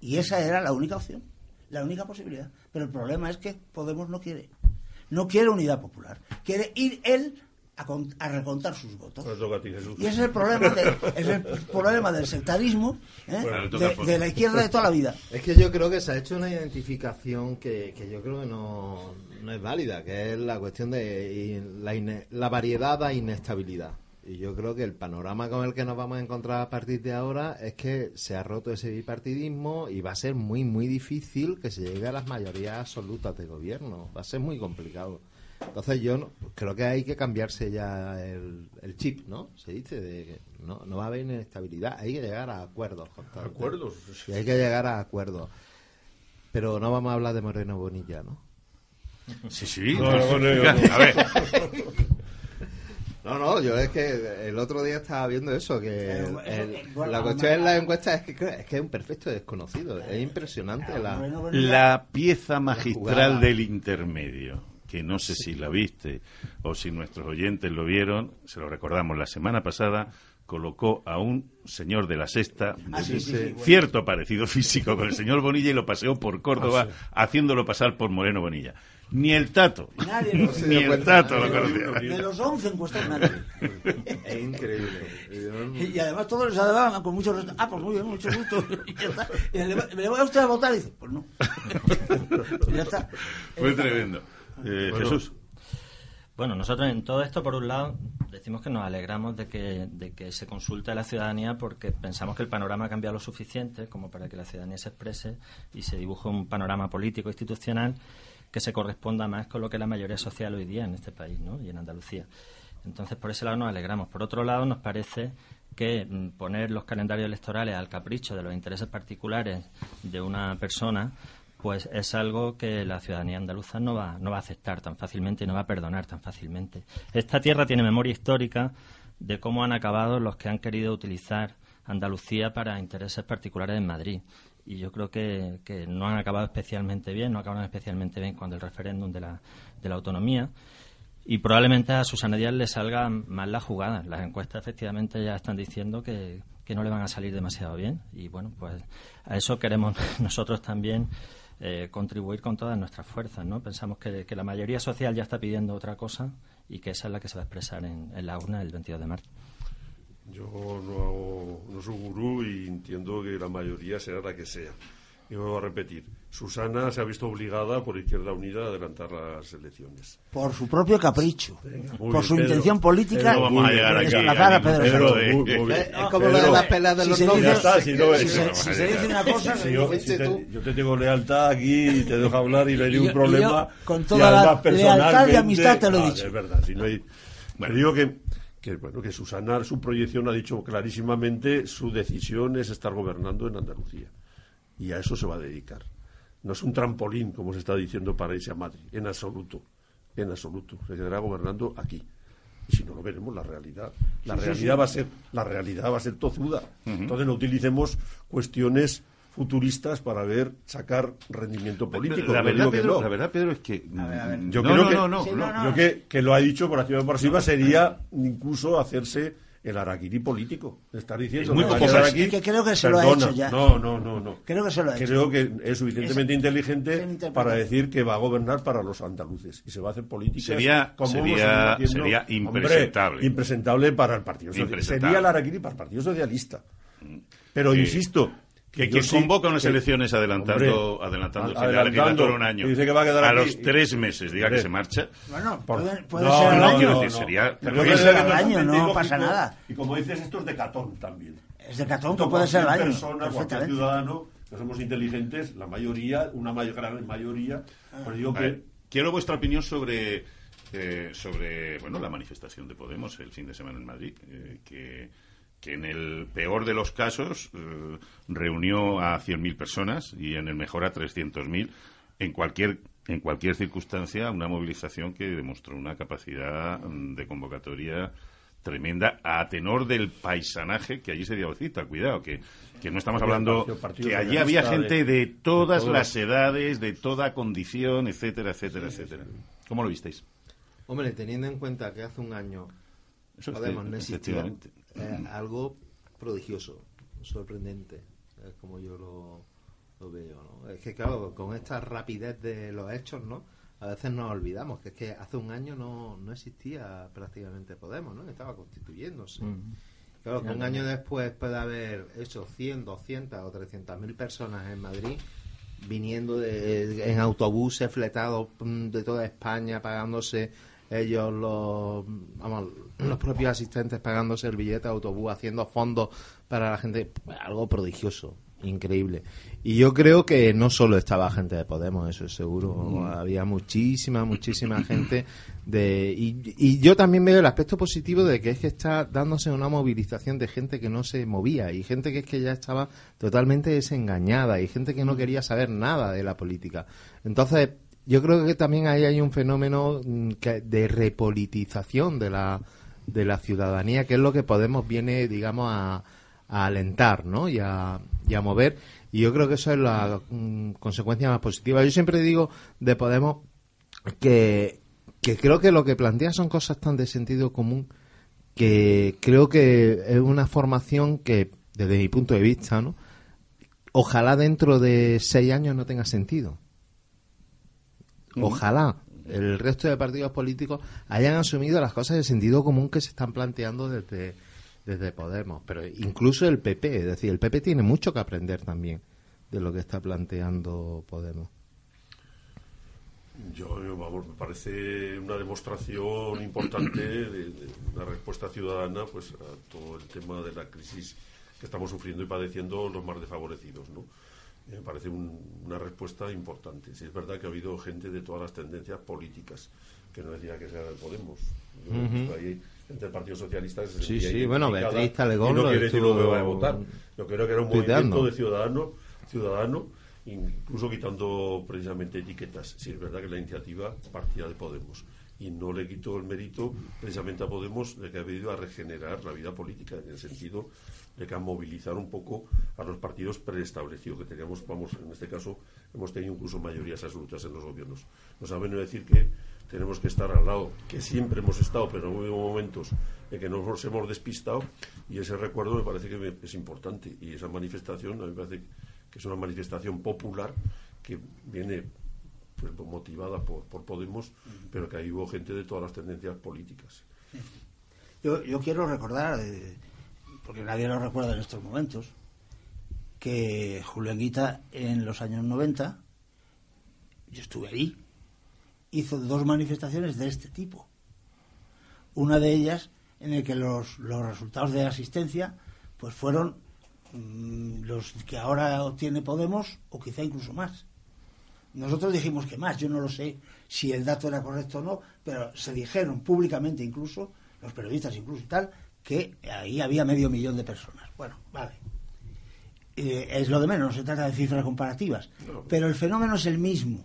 Y esa era la única opción, la única posibilidad. Pero el problema es que Podemos no quiere. No quiere unidad popular. Quiere ir él a, con- a recontar sus votos. A Jesús. Y ese es el problema, de- es el problema del sectarismo ¿eh? Bueno, a de, la izquierda de toda la vida. Es que yo creo que se ha hecho una identificación que, que yo creo que no, no es válida, que es la cuestión de la, ine- la variedad da inestabilidad. Y yo creo que el panorama con el que nos vamos a encontrar a partir de ahora es que se ha roto ese bipartidismo y va a ser muy, muy difícil que se llegue a las mayorías absolutas de gobierno. Va a ser muy complicado. Entonces yo no- creo que hay que cambiarse ya el, el chip, ¿no? Se dice de que no, no va a haber inestabilidad, hay que llegar a acuerdos. constantes. Acuerdos. Y hay que llegar a acuerdos. Pero no vamos a hablar de Moreno Bonilla, ¿no? Sí, sí. No, no, no, no. A ver, No, no, yo es que el otro día estaba viendo eso, que el- el- eh, bueno, la cuestión en las encuestas es que, es que es un perfecto desconocido. Es impresionante la... La pieza magistral del intermedio, que no sé si la viste o si nuestros oyentes lo vieron, se lo recordamos la semana pasada, colocó a un señor de la sexta, de Ah, sí, sí, sí, bueno. cierto parecido físico con el señor Bonilla y lo paseó por Córdoba, haciéndolo pasar por Moreno Bonilla. Ni el Tato, Nadie lo ni el cuenta, Tato lo conocía. De los 11 encuestados, nadie. Es increíble. Y además todos les daban con mucho respeto. Ah, pues muy bien, mucho gusto. Y ya está. Y le, ¿Me le voy a usted a votar? Y dice, pues no. Y ya está. Fue tremendo. Eh, Bueno. Jesús. Bueno, nosotros en todo esto, por un lado, decimos que nos alegramos de que, de que se consulte a la ciudadanía porque pensamos que el panorama ha cambiado lo suficiente como para que la ciudadanía se exprese y se dibuje un panorama político institucional que se corresponda más con lo que la mayoría social hoy día en este país ¿no? y en Andalucía. Entonces, por ese lado nos alegramos. Por otro lado, nos parece que mm, poner los calendarios electorales al capricho de los intereses particulares de una persona pues es algo que la ciudadanía andaluza no va, no va a aceptar tan fácilmente y no va a perdonar tan fácilmente. Esta tierra tiene memoria histórica de cómo han acabado los que han querido utilizar Andalucía para intereses particulares en Madrid. Y yo creo que, que no han acabado especialmente bien, no acabaron especialmente bien cuando el referéndum de la, de la autonomía. Y probablemente a Susana Díaz le salga mal la jugada. Las encuestas efectivamente ya están diciendo que, que no le van a salir demasiado bien. Y bueno, pues a eso queremos nosotros también eh, contribuir con todas nuestras fuerzas. ¿no? Pensamos que, que la mayoría social ya está pidiendo otra cosa y que esa es la que se va a expresar en, en la urna el 22 de marzo. Yo no, hago- no soy gurú y entiendo que la mayoría será la que sea. Y vuelvo a repetir, Susana se ha visto obligada por Izquierda Unida a adelantar las elecciones. Por su propio capricho. por su intención política. Pedro, No vamos a llegar aquí. Desplazar a Pedro Sánchez. bien. Es como lo de Pedro, las peleas de los está, si no si se, si se dice una cosa, Si yo, te, tú. yo te tengo lealtad aquí y te dejo hablar y no hay ningún yo- problema. yo, con toda la lealtad y amistad te lo he Ah, dicho. Es verdad, si no hay... Te digo que, que, bueno, que Susana, su proyección ha dicho clarísimamente su decisión es estar gobernando en Andalucía. Y a eso se va a dedicar. No es un trampolín, como se está diciendo, para irse a Madrid. En absoluto. En absoluto. Se quedará gobernando aquí. Y si no lo veremos la realidad. La realidad va a ser la realidad va a ser tozuda. Entonces no utilicemos cuestiones futuristas para ver sacar rendimiento político. La Yo verdad, digo que Pedro, no. la verdad, Pedro, es que... Yo no, creo no, que, no, Sí, yo que, que lo ha dicho por activa y por pasiva sería incluso hacerse el araquiri político. Estar diciendo Es muy que poco araquiri- Es que creo que se lo ha hecho ya. No, no, no, no. Creo que se lo ha hecho. Creo que es suficientemente Es- inteligente para decir que va a gobernar para los andaluces y se va a hacer política Sería- sería- sería impresentable. impresentable para el Partido Socialista. Sería el araquiri para el Partido Socialista. Pero Sí. insisto, Que quien sí- convoca unas que- elecciones adelantando, Hombre, adelantándose ad- la un año, dice que va a quedar a aquí. los tres meses diga que se marcha, Bueno, Por- puede, puede No, ser no, año. no, decir, sería- Pero puede ser año, pasa nada. Y como dices, esto es de catón también. Es de Catón, que puede ser cualquier año. persona, cualquier perfectamente. ciudadano, que somos inteligentes, la mayoría, una mayor, gran mayoría, pues digo A ver, que... quiero vuestra opinión sobre eh, sobre bueno la manifestación de Podemos el fin de semana en Madrid, eh, que, que en el peor de los casos eh, reunió a 100.000 personas y en el mejor a 300.000 en cualquier en cualquier circunstancia una movilización que demostró una capacidad mm, de convocatoria tremenda a tenor del paisanaje que allí se dio cita. Cuidado, que, que no estamos hablando partido- partido que allí había gente de- de todas las edades, de toda condición, etcétera, etcétera, etcétera. ¿Cómo lo visteis? Hombre, teniendo en cuenta que hace un año Eso es Podemos no existía. Eh, algo prodigioso, sorprendente, es como yo lo, lo veo. ¿no? Es que, claro, con esta rapidez de los hechos, ¿no? A veces nos olvidamos que es que hace un año no, no existía prácticamente Podemos, ¿no? Estaba constituyéndose. Claro, que un año después puede haber hecho 100, 200 o 300 mil personas en Madrid viniendo de- en autobuses fletados mm, de toda España, pagándose ellos los, vamos, los propios asistentes pagándose el billete de autobús, haciendo fondos para la gente, algo prodigioso, increíble. Y yo creo que no solo estaba gente de Podemos, eso es seguro, había muchísima, muchísima gente de y, y yo también veo el aspecto positivo de que es que está dándose una movilización de gente que no se movía y gente que es que ya estaba totalmente desengañada y gente que no quería saber nada de la política. Entonces, yo creo que también ahí hay un fenómeno mm, de repolitización de la, de la ciudadanía, que es lo que Podemos viene, digamos, a, a alentar, ¿no? Y a, y a mover. Y yo creo que eso es la mm, consecuencia más positiva. Yo siempre digo de Podemos que, que creo que lo que plantea son cosas tan de sentido común que creo que es una formación que, desde mi punto de vista, ¿no? Ojalá dentro de seis años no tenga sentido. Ojalá el resto de partidos políticos hayan asumido las cosas de sentido común que se están planteando desde, desde Podemos. Pero incluso el PP, es decir, el PP tiene mucho que aprender también de lo que está planteando Podemos. Yo, yo, vamos, me parece una demostración importante de, de una respuesta ciudadana pues a todo el tema de la crisis que estamos sufriendo y padeciendo los más desfavorecidos, ¿no? Me parece un- una respuesta importante. Si es verdad que ha habido gente de todas las tendencias políticas, que no decía que sea de Podemos. Yo he visto ahí gente del Partido Socialista se Sí, sí, bueno, Beatriz Talegón no quiere decir lo que vaya a votar. Yo creo que era un tuiteando. movimiento de ciudadano, ciudadano, incluso quitando precisamente etiquetas. Si es verdad que la iniciativa partía de Podemos. Y no le quito el mérito precisamente a Podemos de que ha venido a regenerar la vida política, en el sentido de que a movilizar un poco a los partidos preestablecidos, que teníamos, vamos, en este caso, hemos tenido incluso mayorías absolutas en los gobiernos. Nos ha venido a decir que tenemos que estar al lado, que siempre hemos estado, pero ha habido momentos en que nos hemos despistado, y ese recuerdo me parece que es importante. Y esa manifestación, a mí me parece que es una manifestación popular que viene pues, motivada por, por Podemos, pero que ahí hubo gente de todas las tendencias políticas. Yo, yo quiero recordar, eh, porque nadie lo recuerda en estos momentos, que Julio Anguita en los años 90, yo estuve ahí, hizo dos manifestaciones de este tipo. Una de ellas en el que los, los resultados de asistencia pues fueron mm, los que ahora obtiene Podemos o quizá incluso más. Nosotros dijimos que más, yo no lo sé si el dato era correcto o no, pero se dijeron públicamente incluso, los periodistas incluso y tal, que ahí había medio millón de personas. Bueno, vale. Eh, es lo de menos, no se trata de cifras comparativas, pero el fenómeno es el mismo.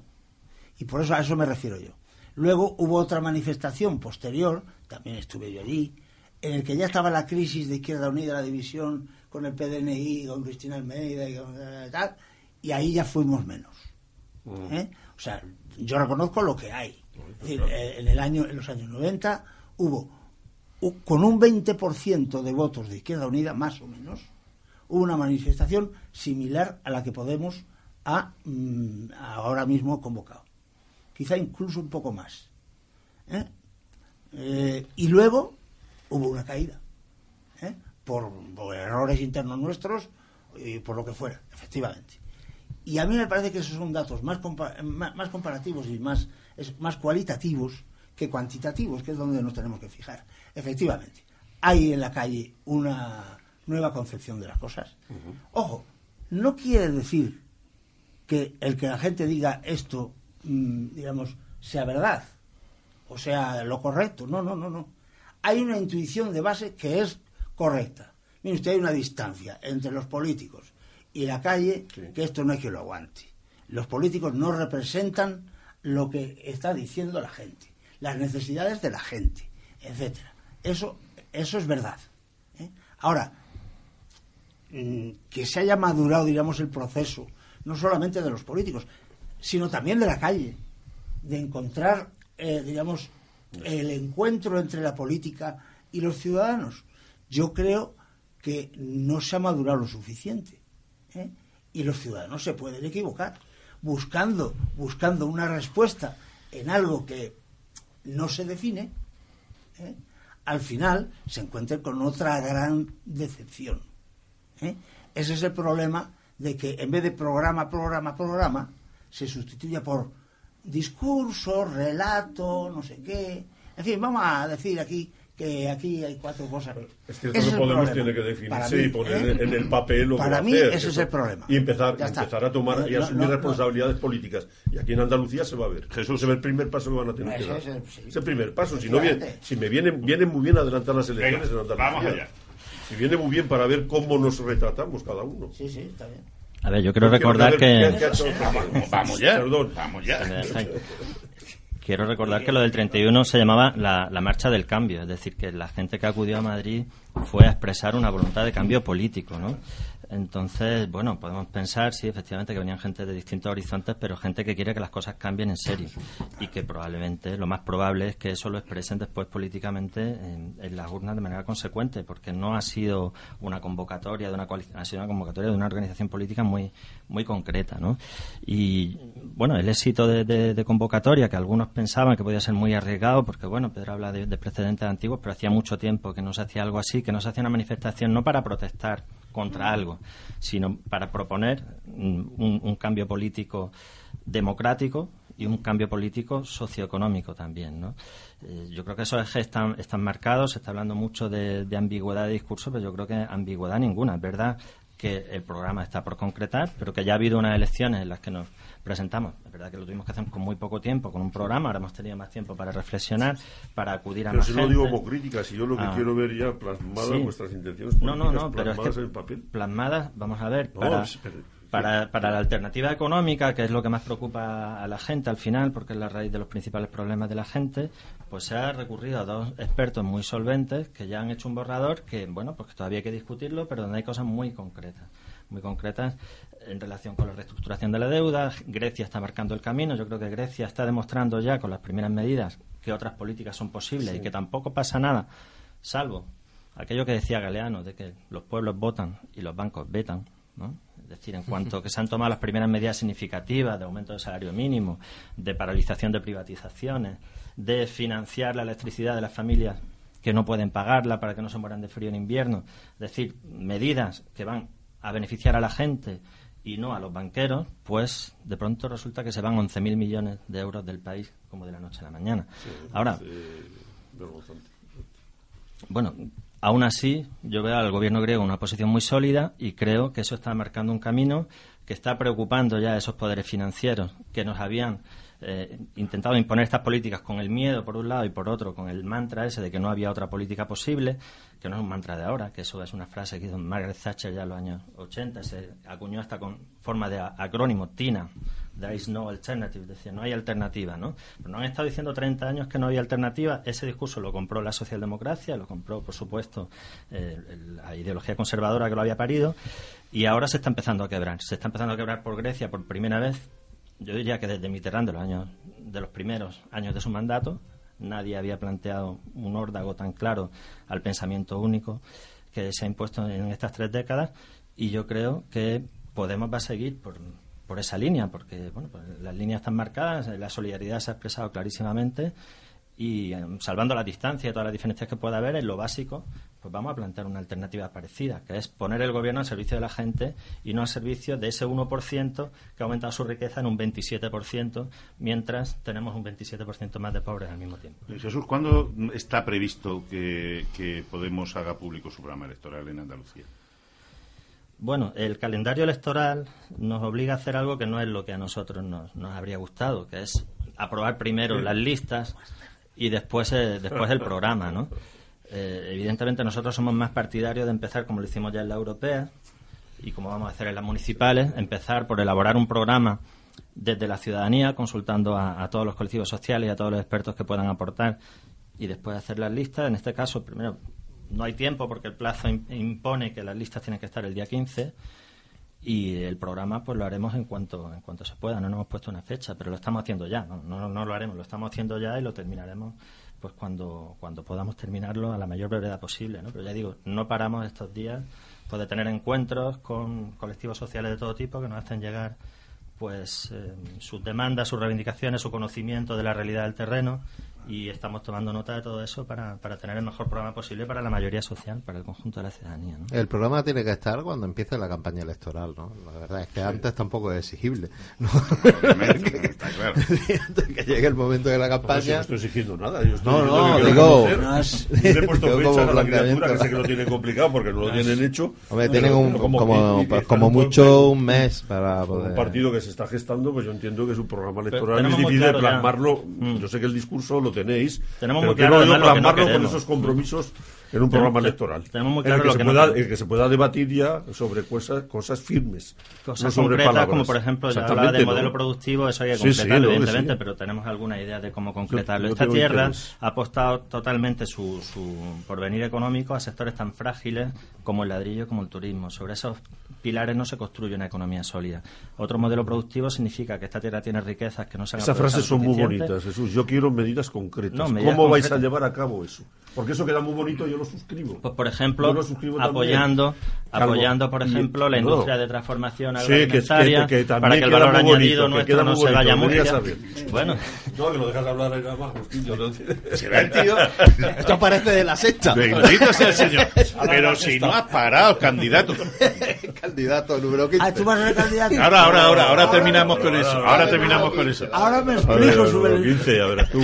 Y por eso a eso me refiero yo. Luego hubo otra manifestación posterior, también estuve yo allí, en el que ya estaba la crisis de Izquierda Unida, la división con el PDNI, con Cristina Almeida y eh, tal, y ahí ya fuimos menos. Mm. ¿eh? O sea, yo reconozco lo que hay. Es decir, en, el año, en los años 90 hubo, con un 20% de votos de Izquierda Unida, más o menos, hubo una manifestación similar a la que Podemos ha mm, ahora mismo convocado. Quizá incluso un poco más. ¿eh? Eh, y luego hubo una caída. ¿eh? Por, errores internos nuestros y por lo que fuera, efectivamente. Y a mí me parece que esos son datos más, compa- más, comparativos y más, más cualitativos que cuantitativos, que es donde nos tenemos que fijar. Efectivamente, hay en la calle una nueva concepción de las cosas. Ojo, no quiere decir que el que la gente diga esto, mm, digamos, sea verdad o sea lo correcto. No, no, no, no. Hay una intuición de base que es correcta. Mire usted, hay una distancia entre los políticos y la calle que esto no hay que lo aguante. Los políticos no representan lo que está diciendo la gente, las necesidades de la gente, etcétera. Eso, eso es verdad. ¿eh? Ahora, mm, que se haya madurado, digamos, el proceso, no solamente de los políticos, sino también de la calle, de encontrar, eh, digamos, el encuentro entre la política y los ciudadanos. Yo creo que no se ha madurado lo suficiente. ¿eh? Y los ciudadanos se pueden equivocar, buscando, buscando una respuesta en algo que no se define, ¿eh? al final se encuentren con otra gran decepción. ¿eh? Ese es el problema de que en vez de programa, programa, programa, se sustituye por discurso, relato, no sé qué. En fin, vamos a decir aquí que aquí hay cuatro cosas. Es que el Podemos tiene que Para definirse mí, y poner ¿eh? en el papel lo que Para va a mí hacer, ese eso. es el problema. Y empezar, empezar a tomar y asumir no, no. responsabilidades políticas. Y aquí en Andalucía se va a ver. Jesús se ve el primer paso que van a tener que dar. es el- sí. Es el primer paso. Si, no viene, si me vienen, vienen muy bien adelantar las elecciones Venga, en Andalucía. vamos allá. Si viene muy bien para ver cómo nos retratamos cada uno. Sí, sí, está bien. A ver, yo quiero Porque recordar a ver, ¿qué- que... Vamos, vamos ya. Perdón. Vamos ya. Quiero recordar que lo del 31 se llamaba la, la marcha del cambio, es decir, que la gente que acudió a Madrid fue a expresar una voluntad de cambio político, ¿no? Entonces, bueno, podemos pensar, sí, efectivamente, que venían gente de distintos horizontes, pero gente que quiere que las cosas cambien en serio y que probablemente lo más probable es que eso lo expresen después políticamente en, las urnas de manera consecuente, porque no ha sido una convocatoria de una ha sido una convocatoria de una organización política muy muy concreta, ¿no? Y bueno, el éxito de, de- de convocatoria que algunos pensaban que podía ser muy arriesgado, porque bueno, Pedro habla de, de precedentes antiguos, pero hacía mucho tiempo que no se hacía algo así, que no se hacía una manifestación no para protestar contra algo, sino para proponer mm, un, cambio político democrático y un cambio político socioeconómico también, ¿no? Eh, yo creo que esos ejes están, están marcados, se está hablando mucho de, de ambigüedad de discurso, pero yo creo que ambigüedad ninguna. Es verdad que el programa está por concretar, pero que ya ha habido unas elecciones en las que nos presentamos. Es verdad que lo tuvimos que hacer con muy poco tiempo, con un programa, ahora hemos tenido más tiempo para reflexionar, para acudir a Pero más si no digo como crítica, si yo lo que Ah. quiero ver ya plasmadas Sí. vuestras intenciones No, no, políticas, no, pero es plasmadas que en papel. plasmadas, vamos a ver, No, para, para, para la alternativa económica, que es lo que más preocupa a la gente al final, porque es la raíz de los principales problemas de la gente, pues se ha recurrido a dos expertos muy solventes que ya han hecho un borrador que, bueno, pues que todavía hay que discutirlo, pero donde hay cosas muy concretas muy concretas en relación con la reestructuración de la deuda. Grecia está marcando el camino. Yo creo que Grecia está demostrando ya con las primeras medidas que otras políticas son posibles y que tampoco pasa nada, salvo aquello que decía Galeano, de que los pueblos votan y los bancos vetan. ¿no? Es decir, en cuanto que se han tomado las primeras medidas significativas de aumento del salario mínimo, de paralización de privatizaciones, de financiar la electricidad de las familias que no pueden pagarla para que no se mueran de frío en invierno. Es decir, medidas que van a beneficiar a la gente y no a los banqueros, pues de pronto resulta que se van 11.000 millones de euros del país como de la noche a la mañana. Ahora, vergonzante. bueno, aún así, yo veo al gobierno griego en una posición muy sólida y creo que eso está marcando un camino que está preocupando ya a esos poderes financieros que nos habían eh, intentado imponer estas políticas con el miedo por un lado y por otro con el mantra ese de que no había otra política posible, que no es un mantra de ahora, que eso es una frase que hizo Margaret Thatcher ya en los años 80, se acuñó hasta con forma de acrónimo, TINA, There is no alternative, decía, no hay alternativa, ¿no? Pero no han estado diciendo 30 años que no había alternativa, ese discurso lo compró la socialdemocracia, lo compró, por supuesto, eh, la ideología conservadora que lo había parido, y ahora se está empezando a quebrar. Se está empezando a quebrar por Grecia por primera vez, yo diría que desde Mitterrand, de los, años, de los primeros años de su mandato, nadie había planteado un órdago tan claro al pensamiento único que se ha impuesto en estas tres décadas y yo creo que Podemos va a seguir por, por esa línea, porque bueno, pues las líneas están marcadas, la solidaridad se ha expresado clarísimamente y em, salvando la distancia y todas las diferencias que pueda haber, en lo básico, pues vamos a plantear una alternativa parecida, que es poner el gobierno al servicio de la gente y no al servicio de ese 1% que ha aumentado su riqueza en un 27%, mientras tenemos un 27% más de pobres al mismo tiempo. Jesús, ¿cuándo está previsto que, que Podemos haga público su programa electoral en Andalucía? Bueno, el calendario electoral nos obliga a hacer algo que no es lo que a nosotros nos, nos habría gustado, que es aprobar primero las listas y después, eh, después el programa, ¿no? Eh, evidentemente nosotros somos más partidarios de empezar como lo hicimos ya en la europea y como vamos a hacer en las municipales, empezar por elaborar un programa desde la ciudadanía, consultando a, todos los colectivos sociales y a todos los expertos que puedan aportar y después hacer las listas. En este caso, primero, no hay tiempo porque el plazo impone que las listas tienen que estar el día 15 y el programa pues lo haremos en cuanto en cuanto se pueda no nos hemos puesto una fecha pero lo estamos haciendo ya no, no, no lo haremos lo estamos haciendo ya y lo terminaremos pues cuando cuando podamos terminarlo a la mayor brevedad posible ¿no? pero ya digo no paramos estos días pues de tener encuentros con colectivos sociales de todo tipo que nos hacen llegar pues eh, sus demandas sus reivindicaciones su conocimiento de la realidad del terreno y estamos tomando nota de todo eso para, para tener el mejor programa posible para la mayoría social, para el conjunto de la ciudadanía. El programa tiene que estar cuando empiece la campaña electoral, ¿no? La verdad es que antes tampoco es exigible. ¿no? está claro. que llegue el momento de la campaña. no estoy exigiendo nada. Yo no, no, digo. No es... le he puesto fecha a la criatura, que sé que lo tiene complicado porque no lo tienen hecho. Hombre, tienen un, como, como, como mucho un mes para poder. Un partido que se está gestando, pues yo entiendo que su programa electoral es difícil de plasmarlo. Mm. Yo sé que el discurso lo tenéis. Tenemos muy claro plasmarlo con esos compromisos en un programa electoral. Tenemos muy claro que, se pueda, que se pueda debatir ya sobre cosas, cosas firmes. Cosas concretas, como por ejemplo, ya hablaba de modelo productivo, eso hay que concretarlo, evidentemente, pero tenemos alguna idea de cómo concretarlo. Esta tierra ha apostado totalmente su, su porvenir económico a sectores tan frágiles como el ladrillo, como el turismo. Sobre esos pilares no se construye una economía sólida. Otro modelo productivo significa que esta tierra tiene riquezas que no se han Esas frases son muy bonitas, Jesús. Yo quiero medidas concretas. ¿Cómo vais a llevar a cabo eso? Porque eso queda muy bonito, yo lo suscribo. Pues, por ejemplo, apoyando, apoyando, por ejemplo, la industria de transformación agroalimentaria que, para que el valor añadido nuestro no se vaya muy Bueno. No, que lo dejas hablar ahí nada más, Agustín. el tío? Esto parece de la sexta. Bendito sea el señor. Pero si no has parado, candidato. candidato número 15. Ah, tú vas a ser candidato. Ahora, ahora, ahora, ahora terminamos con eso. Ahora terminamos con eso. Ahora me explico sobre el 15, ahora tú.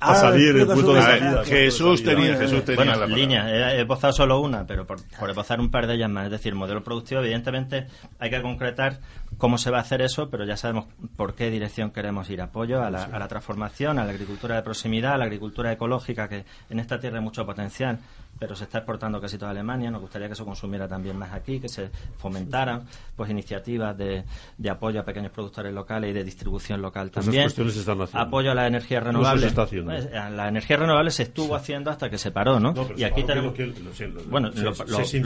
A salir el punto de. Jesús tenía, Jesús tenía bueno, he, he solo una, pero por, por esbozar un par de ellas más. Es decir, el modelo productivo, evidentemente, hay que concretar cómo se va a hacer eso, pero ya sabemos por qué dirección queremos ir. Apoyo a la, a la transformación, a la agricultura de proximidad, a la agricultura ecológica, que en esta tierra hay mucho potencial pero se está exportando casi toda Alemania. Nos gustaría que se consumiera también más aquí, que se fomentaran pues iniciativas de, de apoyo a pequeños productores locales y de distribución local también. Apoyo a las energías renovables. Pues, la energía renovable se estuvo haciendo hasta que se paró, ¿no? y aquí tenemos. bueno, lo,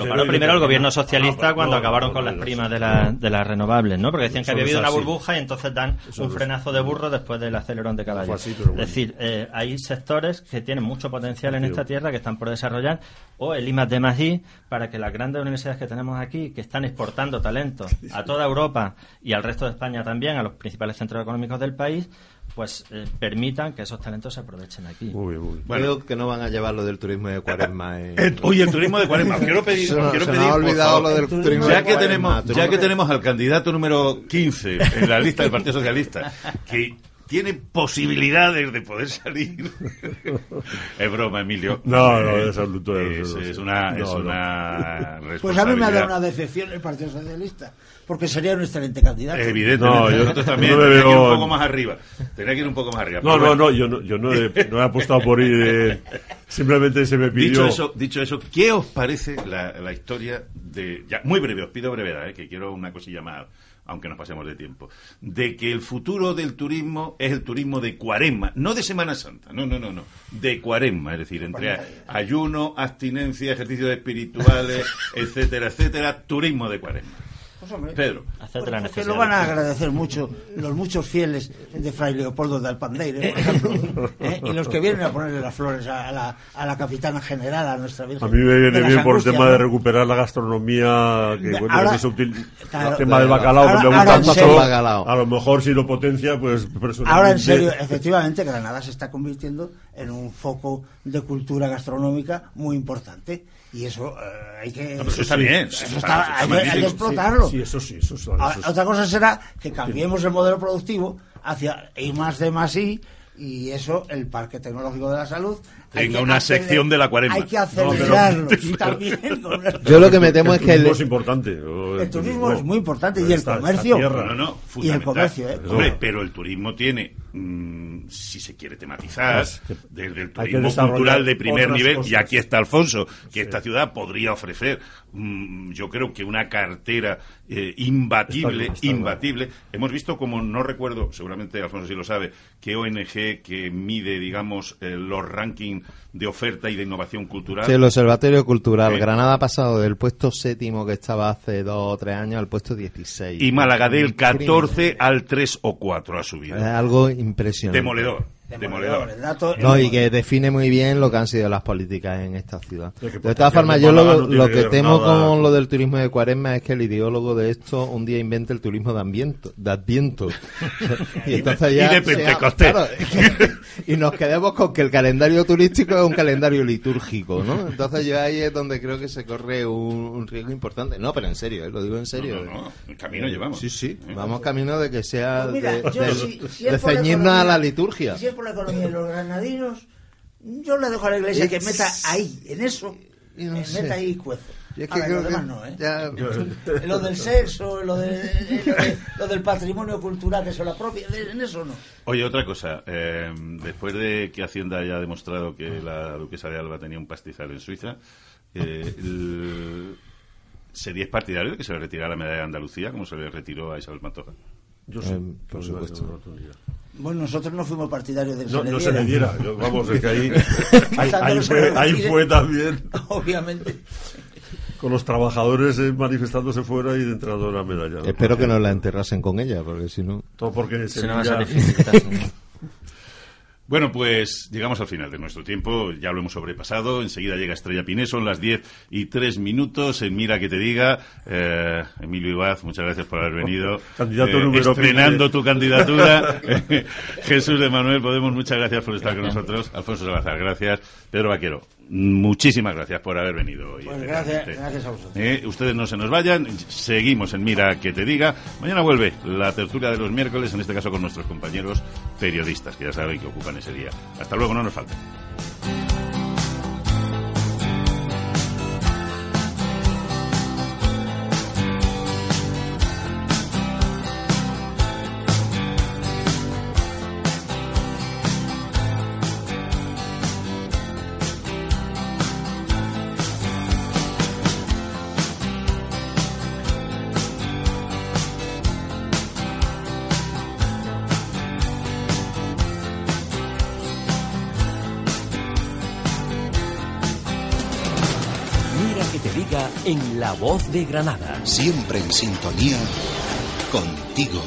paró primero el gobierno socialista cuando acabaron con las primas de, la, de las renovables, ¿no? Porque decían que había habido una burbuja y entonces dan un frenazo de burro después del acelerón de caballo. Es decir, eh, hay sectores que tienen mucho potencial en esta tierra que están por desarrollar o el IMAX de Madrid para que las grandes universidades que tenemos aquí, que están exportando talento a toda Europa y al resto de España también, a los principales centros económicos del país, pues eh, permitan que esos talentos se aprovechen aquí. Bueno, Creo que no van a llevar lo del turismo de Cuaresma. Eh. Eh, oye, el turismo de Cuaresma. Quiero pedir, se, quiero se pedir, ha olvidado lo del turismo ya que tenemos, ya que tenemos al candidato número 15 en la lista del Partido Socialista, que tiene posibilidades de poder salir. es broma, Emilio. No, no, Eh, es absoluto, Es, es- es una, es no, no. una Pues a mí me ha dado una decepción el Partido Socialista, porque sería un excelente candidato. Evidentemente, No, yo- nosotros también yo tenía que ir un poco más arriba. Tenía que ir un poco más arriba. No, no, no, yo no, yo no he, no he apostado por ir. eh, simplemente se me pidió. Dicho eso, dicho eso, ¿qué os parece la, la historia de... Ya, muy breve, os pido brevedad, eh, que quiero una cosilla más, aunque nos pasemos de tiempo. De que el futuro del turismo es el turismo de cuaresma, no de Semana Santa, no, no, no, no, de cuaresma, es decir, entre ayuno, abstinencia, ejercicios espirituales, etcétera, etcétera, turismo de cuaresma. Pues, hombre, Pedro. Hacerte la Porque necesidad. lo van a agradecer mucho los muchos fieles de Fray Leopoldo de Alpandeire, por ejemplo, ¿eh? y los que vienen a ponerle las flores a la, a la capitana general, a nuestra Virgen. A mí me viene bien por el tema ¿no? de recuperar la gastronomía, que bueno, Ahora- que util- claro, el tema del bacalao, ahora- que me gusta mucho. A lo mejor si lo potencia, pues personalmente... Ahora, en serio, efectivamente, Granada se está convirtiendo en un foco de cultura gastronómica muy importante. Y eso eh, hay que. No, pero eso está bien, eso eso está- está- eso está hay, que- hay que explotarlo. Sí, eso sí, eso, eso, Ah, eso sí. Otra cosa será que cambiemos el modelo productivo hacia I más D más I y eso, el Parque Tecnológico de la Salud. hay Tenga que una sección de la cuaresma. Hay que No, pero- acelerarlo también. con el- Yo lo que me temo es que el turismo es importante. El turismo es muy importante y el comercio. tierra. No, no, Y el comercio, ¿eh? Hombre, pero el turismo tiene, mm, si se quiere tematizar, desde el turismo cultural de primer nivel, cosas. y aquí está Alfonso, que esta ciudad podría ofrecer, mm, yo creo que una cartera eh, imbatible, Está bien, está bien. imbatible. Hemos visto como, no recuerdo, seguramente Alfonso sí lo sabe, que ONG que mide, digamos, eh, los rankings de oferta y de innovación cultural. Sí, el Observatorio Cultural. Granada ha pasado del puesto séptimo que estaba hace dos o tres años al puesto 16. y Málaga del Un 14 crimen. al 3 o 4 ha subido. Es algo impresionante. Demoledor, Demoledor. el dato- No, y que define muy bien lo que han sido las políticas en esta ciudad. Es que De porque todas formas, yo lo, que temo nada con lo del turismo de cuaresma es que el ideólogo de esto un día invente el turismo de adviento. De adviento. y entonces Y ya de sea- Pentecostés. claro, y nos quedemos con que el calendario turístico es un calendario litúrgico, ¿no? Entonces yo ahí es donde creo que se corre un, un riesgo importante. No, pero en serio, ¿eh? lo digo en serio. No, no, no, el camino llevamos. Sí, sí, ¿Eh? vamos camino de que sea Pues mira, de, de- si- si de ceñirnos a la liturgia. Si es por la economía de los granadinos, yo le dejo a la iglesia que meta ahí, en eso, Y no meta ahí cuezo. Y es que Ahora, en creo lo que demás no, ¿eh? ya- En lo del sexo, en lo, de- lo de- lo del patrimonio cultural que se lo apropia, en eso no. Oye, otra cosa. eh, después de que Hacienda haya demostrado que la duquesa de Alba tenía un pastizal en Suiza, eh, el- ¿seríais partidario de que se le retirara la medalla de Andalucía como se le retiró a Isabel Pantoja? Yo sí, Eh, por yo supuesto. Bueno, nosotros no fuimos partidarios de que No, se le no se le diera. diera. Yo, vamos, es que ahí, ahí, ahí fue, ahí fue también Obviamente. con los trabajadores eh, manifestándose fuera y entrando la medalla. ¿no? Espero que no la enterrasen con ella, porque si no... Todo porque Si no va a ser difícil. Bueno, pues llegamos al final de nuestro tiempo, ya lo hemos sobrepasado, enseguida llega Estrella Piné, son las 10 y 3 minutos, en Mira que te diga, eh, Emilio Ibaz, muchas gracias por haber venido, Eh, Candidato número estrenando 15. tu candidatura, Jesús de Manuel Podemos, muchas gracias por estar con nosotros, Alfonso Salazar, gracias, Pedro Vaquero, muchísimas gracias por haber venido hoy. Pues gracias, a vosotros. Eh, ustedes no se nos vayan, seguimos en Mira que te diga. Mañana vuelve la tertulia de los miércoles, en este caso con nuestros compañeros periodistas, que ya saben que ocupan ese día. Hasta luego, no nos falten. Voz de Granada. Siempre en sintonía contigo.